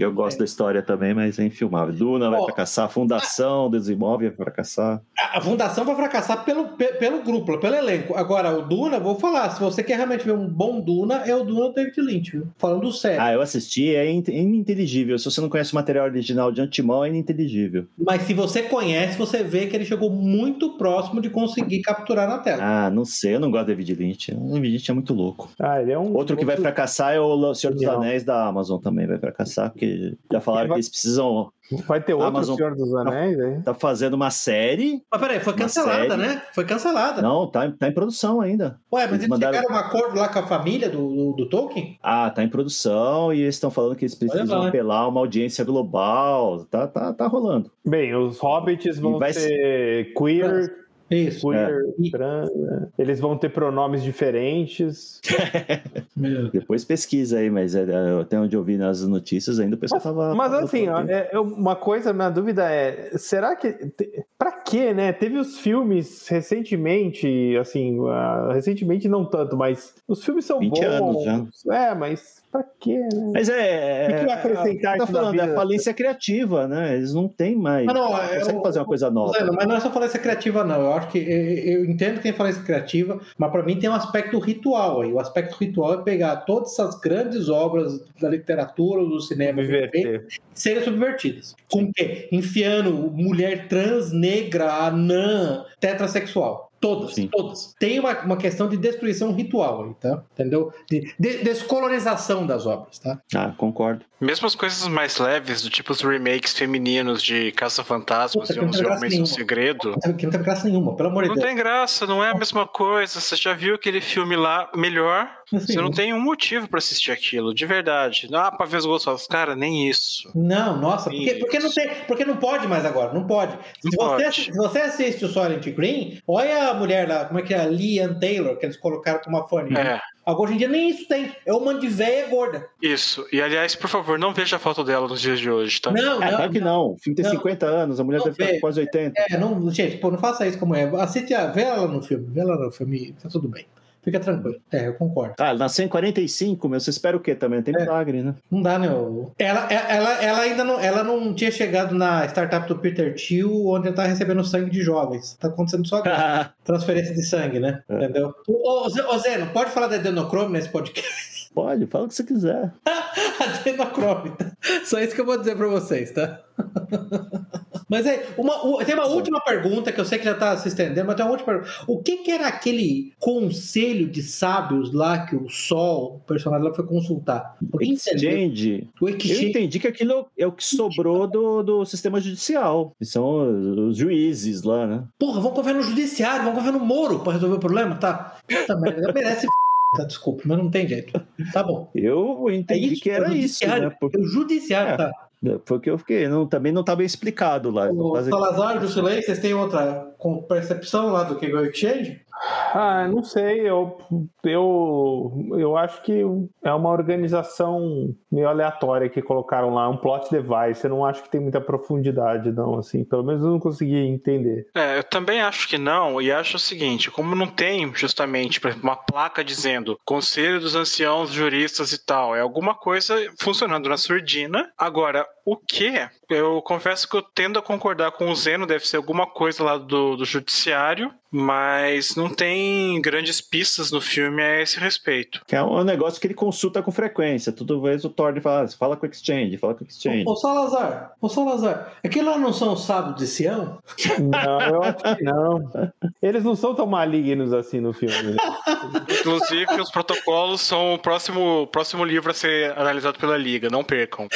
Eu gosto da história também, mas é infilmável. Duna vai Ó, fracassar, a Fundação dos Imóveis vai fracassar. A fundação vai fracassar pelo, pe- pelo grupo, pelo elenco. Agora, o Duna, vou falar, se você quer realmente ver um bom Duna, é o Duna do David Lynch, viu? Falando sério. Ah, eu assisti, é in- ininteligível. Se você não conhece o material original de antemão, é ininteligível. Mas se você conhece, você vê que ele chegou muito próximo de conseguir capturar na tela. Ah, não sei, eu não gosto do David Lynch. O David Lynch é muito louco. Ah, ele é um. Outro que vai fracassar é o Senhor dos. Anéis da Amazon também vai fracassar, porque já falaram Vai- que eles precisam. Vai ter outro Amazon- Senhor dos Anéis aí? Tá fazendo uma série. Mas peraí, foi cancelada, né? Foi cancelada. Não, tá, em- tá em produção ainda. Ué, mas Eles eles mandaram- chegaram a um acordo lá com a família do, do, do Tolkien? Ah, tá em produção e eles estão falando que eles precisam lá, hein? apelar a uma audiência global. Tá, tá, tá rolando. Bem, os hobbits vão vai ter queer, Isso. né? eles vão ter pronomes diferentes. Depois pesquisa aí, mas é, é, até onde eu vi nas notícias ainda o pessoal tava. Mas tava assim, ó, é, uma coisa, minha dúvida é, será que te- pra quê, né? Teve os filmes recentemente, assim, ah, recentemente não tanto, mas os filmes são 20 bons. anos É, mas pra quê, né? Mas é. O que que vai acrescentar é, tá falando, é vida? a falência criativa, né? Eles não têm mais. Mas não, não é, conseguem o- fazer uma coisa nova. Mas não é só falência criativa, não. Eu acho que eu, eu entendo quem fala isso criativa, mas para mim tem um aspecto ritual aí. O aspecto ritual é pegar todas essas grandes obras da literatura, do cinema, Inverter. serem subvertidas. Com o quê? Enfiando mulher trans, negra, anã, tetrasexual. Todas, Sim. todas. Tem uma, uma questão de destruição ritual aí, tá? Entendeu? De, de- descolonização das obras, tá? Ah, concordo. Mesmo as coisas mais leves, do tipo os remakes femininos de Caça-Fantasmas Puta, e não Onze Homens no nenhuma. Segredo. Que não tem graça nenhuma, pelo amor de Não Deus. tem graça, não é a mesma coisa. Você já viu aquele filme lá melhor? Assim, Você não tem um motivo pra assistir aquilo, de verdade. Ah, pra ver os gostos. Cara, nem isso. Não, nossa, porque, Isso. porque, não tem, porque não pode mais agora, não pode. Se, Não você, pode. se você assiste o Silent Green, olha a mulher lá, como é que é? A Lian Taylor, que eles colocaram como uma fone. É, Agora, hoje em dia nem isso tem. É uma de véia gorda. isso. E aliás, por favor, não veja a foto dela nos dias de hoje, tá? Não, É, não. claro que não. O filme tem Não. 50 anos, a mulher Não deve estar quase 80. É, não, gente, pô, não faça isso como é. Assiste, a, vê ela no filme, vê ela no filme, tá tudo bem. Fica tranquilo. É, eu concordo. Ah, ela nasceu em 45, meu. Você espera o quê também? Tem É. milagre, né? Não dá, né? o- Ela, ela, ela ainda não, ela não tinha chegado na startup do Peter Thiel, onde ele tá recebendo sangue de jovens. Tá acontecendo só agora. Transferência de sangue, né? É. Entendeu? Ô, não pode falar da adenocrome nesse podcast? Pode, fala o que você quiser. adenocrome, tá? Só isso que eu vou dizer pra vocês, tá? Mas é, uma, tem uma última pergunta que eu sei que já tá se estendendo, mas tem uma última pergunta. O que, que era aquele conselho de sábios lá que o Sol, o personagem lá, foi consultar? Exchange. O Eu Exchange. entendi que aquilo é o que sobrou do, do sistema judicial. Que são os juízes lá, né? Porra, vamos confiar no judiciário, vamos confiar no Moro pra resolver o problema, tá? Puta merda, merece Tá, desculpa, mas não tem jeito. Tá bom. Eu É entendi isso, que é era o isso, judiciário. né? Porque É o judiciário, É. tá? foi o que eu fiquei. Não, também não tá bem explicado lá. O Mas- Salazar, Jusilei, vocês têm outra com percepção lá do que o Exchange? Ah, não sei, eu, eu, eu acho que é uma organização meio aleatória que colocaram lá, um plot device. Eu não acho que tem muita profundidade, não, assim. Pelo menos eu não consegui entender. É, eu também acho que não, e acho o seguinte: como não tem justamente por exemplo, uma placa dizendo Conselho dos Anciãos Juristas e tal, é alguma coisa funcionando na surdina. Agora, o que? Eu confesso que eu tendo a concordar com o Zeno, deve ser alguma coisa lá do, do Judiciário, mas não tem grandes pistas no filme a esse respeito. Que é um negócio que ele consulta com frequência. Toda vez o Thor fala, fala com o Exchange, fala com o Exchange. Ô Salazar, ô Salazar, aquilo lá não são os sábios de Sião? Não, eu acho que não. Eles não são tão malignos assim no filme. né? Inclusive, os protocolos são o próximo, próximo livro a ser analisado pela Liga, não percam.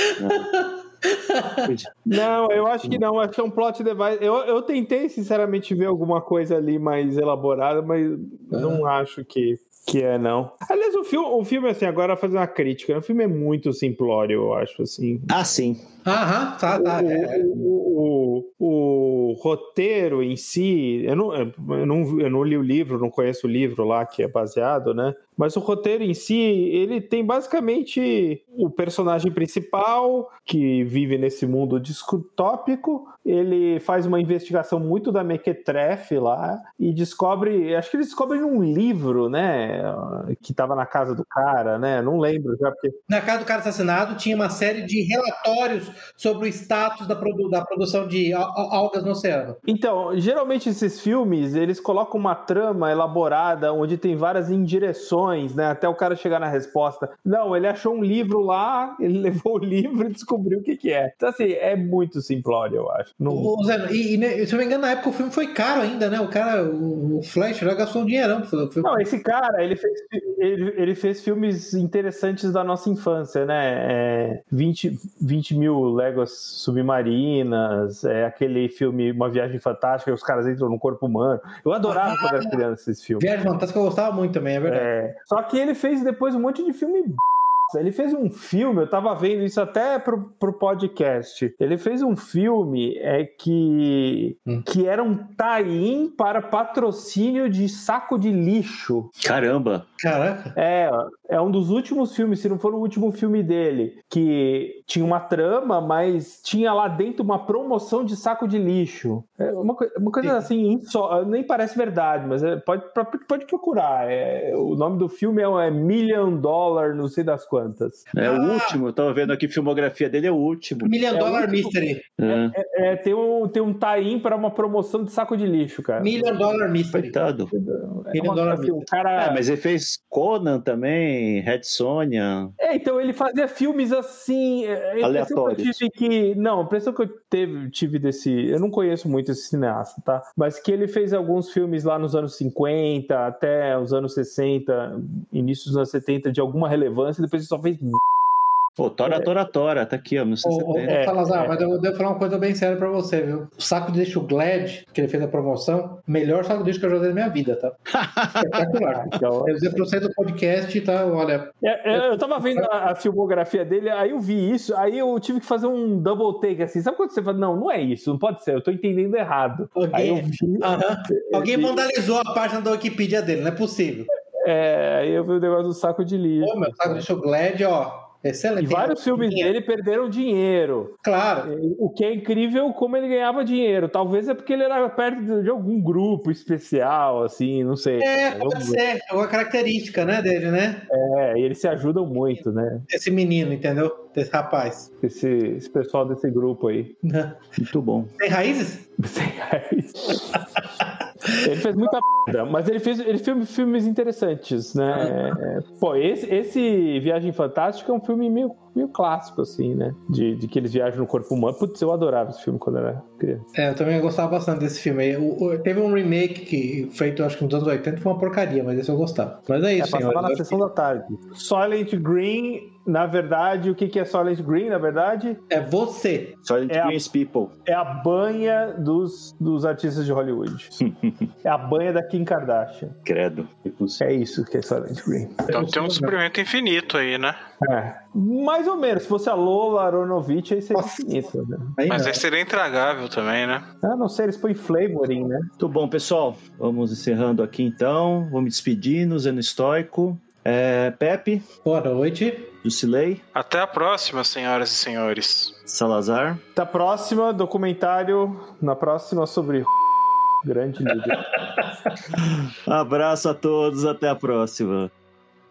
Não, eu acho que não. Acho que é um plot device. Eu, eu tentei, sinceramente, ver alguma coisa ali mais elaborada, mas não acho que, que é, não. Aliás, o filme, o filme, assim, agora fazer uma crítica. O filme é muito simplório, eu acho, assim. Ah, sim. Aham, tá, tá. é. O, o, o, o roteiro em si, eu não, eu, não, eu não li o livro, não conheço o livro lá que é baseado, né? Mas o roteiro em si, ele tem basicamente o personagem principal que vive nesse mundo distópico. Ele faz uma investigação muito da Mequetrefe lá e descobre, acho que ele descobre num livro, né? Que estava na casa do cara, né? Não lembro já porque Na casa do cara assassinado tinha uma série de relatórios sobre o status da, produ- da produção de al- al- algas no oceano. Então, geralmente esses filmes, eles colocam uma trama elaborada onde tem várias indireções, né? Até o cara chegar na resposta. Não, ele achou um livro lá, ele levou o livro e descobriu o que que é. Então, assim, é muito simplório, eu acho. Não... Ô, Zé, e, e, né, se eu não me engano, na época o filme foi caro ainda, né? O cara, o, o Flash já gastou um dinheirão. Não, esse cara, ele fez, ele, ele fez filmes interessantes da nossa infância, né? É, 20, 20 mil léguas submarinas, é aquele filme Uma Viagem Fantástica, os caras entram no corpo humano. Eu adorava Ah, quando era criança esses filmes. Viagem Fantástica eu gostava muito também, é verdade. É, só que ele fez depois um monte de filme b****. ele fez um filme, eu tava vendo isso até pro, pro podcast. Ele fez um filme é, que, Hum. que era um tie-in para patrocínio de saco de lixo. Caramba. Caraca. É, é um dos últimos filmes, se não for o último filme dele, que tinha uma trama, mas tinha lá dentro uma promoção de saco de lixo. É uma, uma coisa Sim. assim, insó- nem parece verdade, mas é- pode, pode procurar. É, o nome do filme é, é Million Dollar, não sei das quantas. É Ah. o último. Eu tava vendo aqui a filmografia dele, é o último. Million É Dollar o- Mystery. É. É, tem um, tem um tie-in para uma promoção de saco de lixo, cara. Million Dollar Mystery. Coitado. É, Million Dollar assim, o cara... É, mas ele fez Conan também, Red Sonja. É, então ele fazia filmes assim. é, que eu Aleatórios. tive que. Não, a impressão que eu teve, tive desse. Eu não conheço muito esse cineasta, tá? Mas que ele fez alguns filmes lá nos anos 50 até os anos 60, início dos anos 70, de alguma relevância, depois ele só fez. Pô, Tora, Tora, Tora, tá aqui, ó, Ô, ô, 1970. É, Salazar, é. mas eu devo falar uma coisa bem séria pra você, viu? O saco de lixo Glad, que ele fez a promoção, melhor saco de lixo que eu já usei na minha vida, tá? Espetacular. Então, Eu usei pra você do podcast, tá? Olha, é, é, eu tava vendo a, a filmografia dele, aí eu vi isso, aí eu tive que fazer um double take assim. Sabe quando você fala, não, não é isso, não pode ser, eu tô entendendo errado. Aí eu alguém, vi. Aham. alguém vi- vandalizou a página da Wikipedia dele, não é possível. É, aí eu vi o negócio do saco de lixo. Pô, meu saco de lixo Glad, ó, excelente. E vários filmes Dinheiro. dele perderam dinheiro. Claro. O que é incrível como ele ganhava dinheiro. Talvez é porque ele era perto de algum grupo especial, assim, não sei. É, pode ser. É uma característica, né, dele, né? É, e eles se ajudam muito, né? Esse menino, entendeu? Desse rapaz. Esse, esse pessoal desse grupo aí. Muito bom. Tem raízes? Sem raiz. Ele fez muita merda, mas ele fez, ele fez filmes interessantes, né? É, pô, esse, esse Viagem Fantástica é um filme meio meio clássico, assim, né? De, de que eles viajam no corpo humano. Putz, eu adorava esse filme quando era criança. É, eu também gostava bastante desse filme aí. O, o, teve um remake que feito, acho que nos anos 80, foi uma porcaria, mas esse eu gostava. Mas é isso, é, passava na sessão que... da tarde. Silent Green na verdade, o que é Silent Green, na verdade? É você. Silent é Green People. É a banha dos, dos artistas de Hollywood. é a banha da Kim Kardashian. Credo. É isso que é Silent Green. Então tem um suprimento infinito aí, né? É. Mais ou menos. Se fosse a Lola Aronovich, aí seria Nossa. infinito. Né? Aí Mas aí seria intragável também, né? Ah, não sei, eles põem flavoring, né? Muito bom, pessoal. Vamos encerrando aqui então. Vou me despedindo, Zeno Estoico. É, Pepe. Boa noite. Jusilei. Até a próxima, senhoras e senhores. Salazar. Até a próxima, documentário na próxima sobre grande líder. Abraço a todos, até a próxima.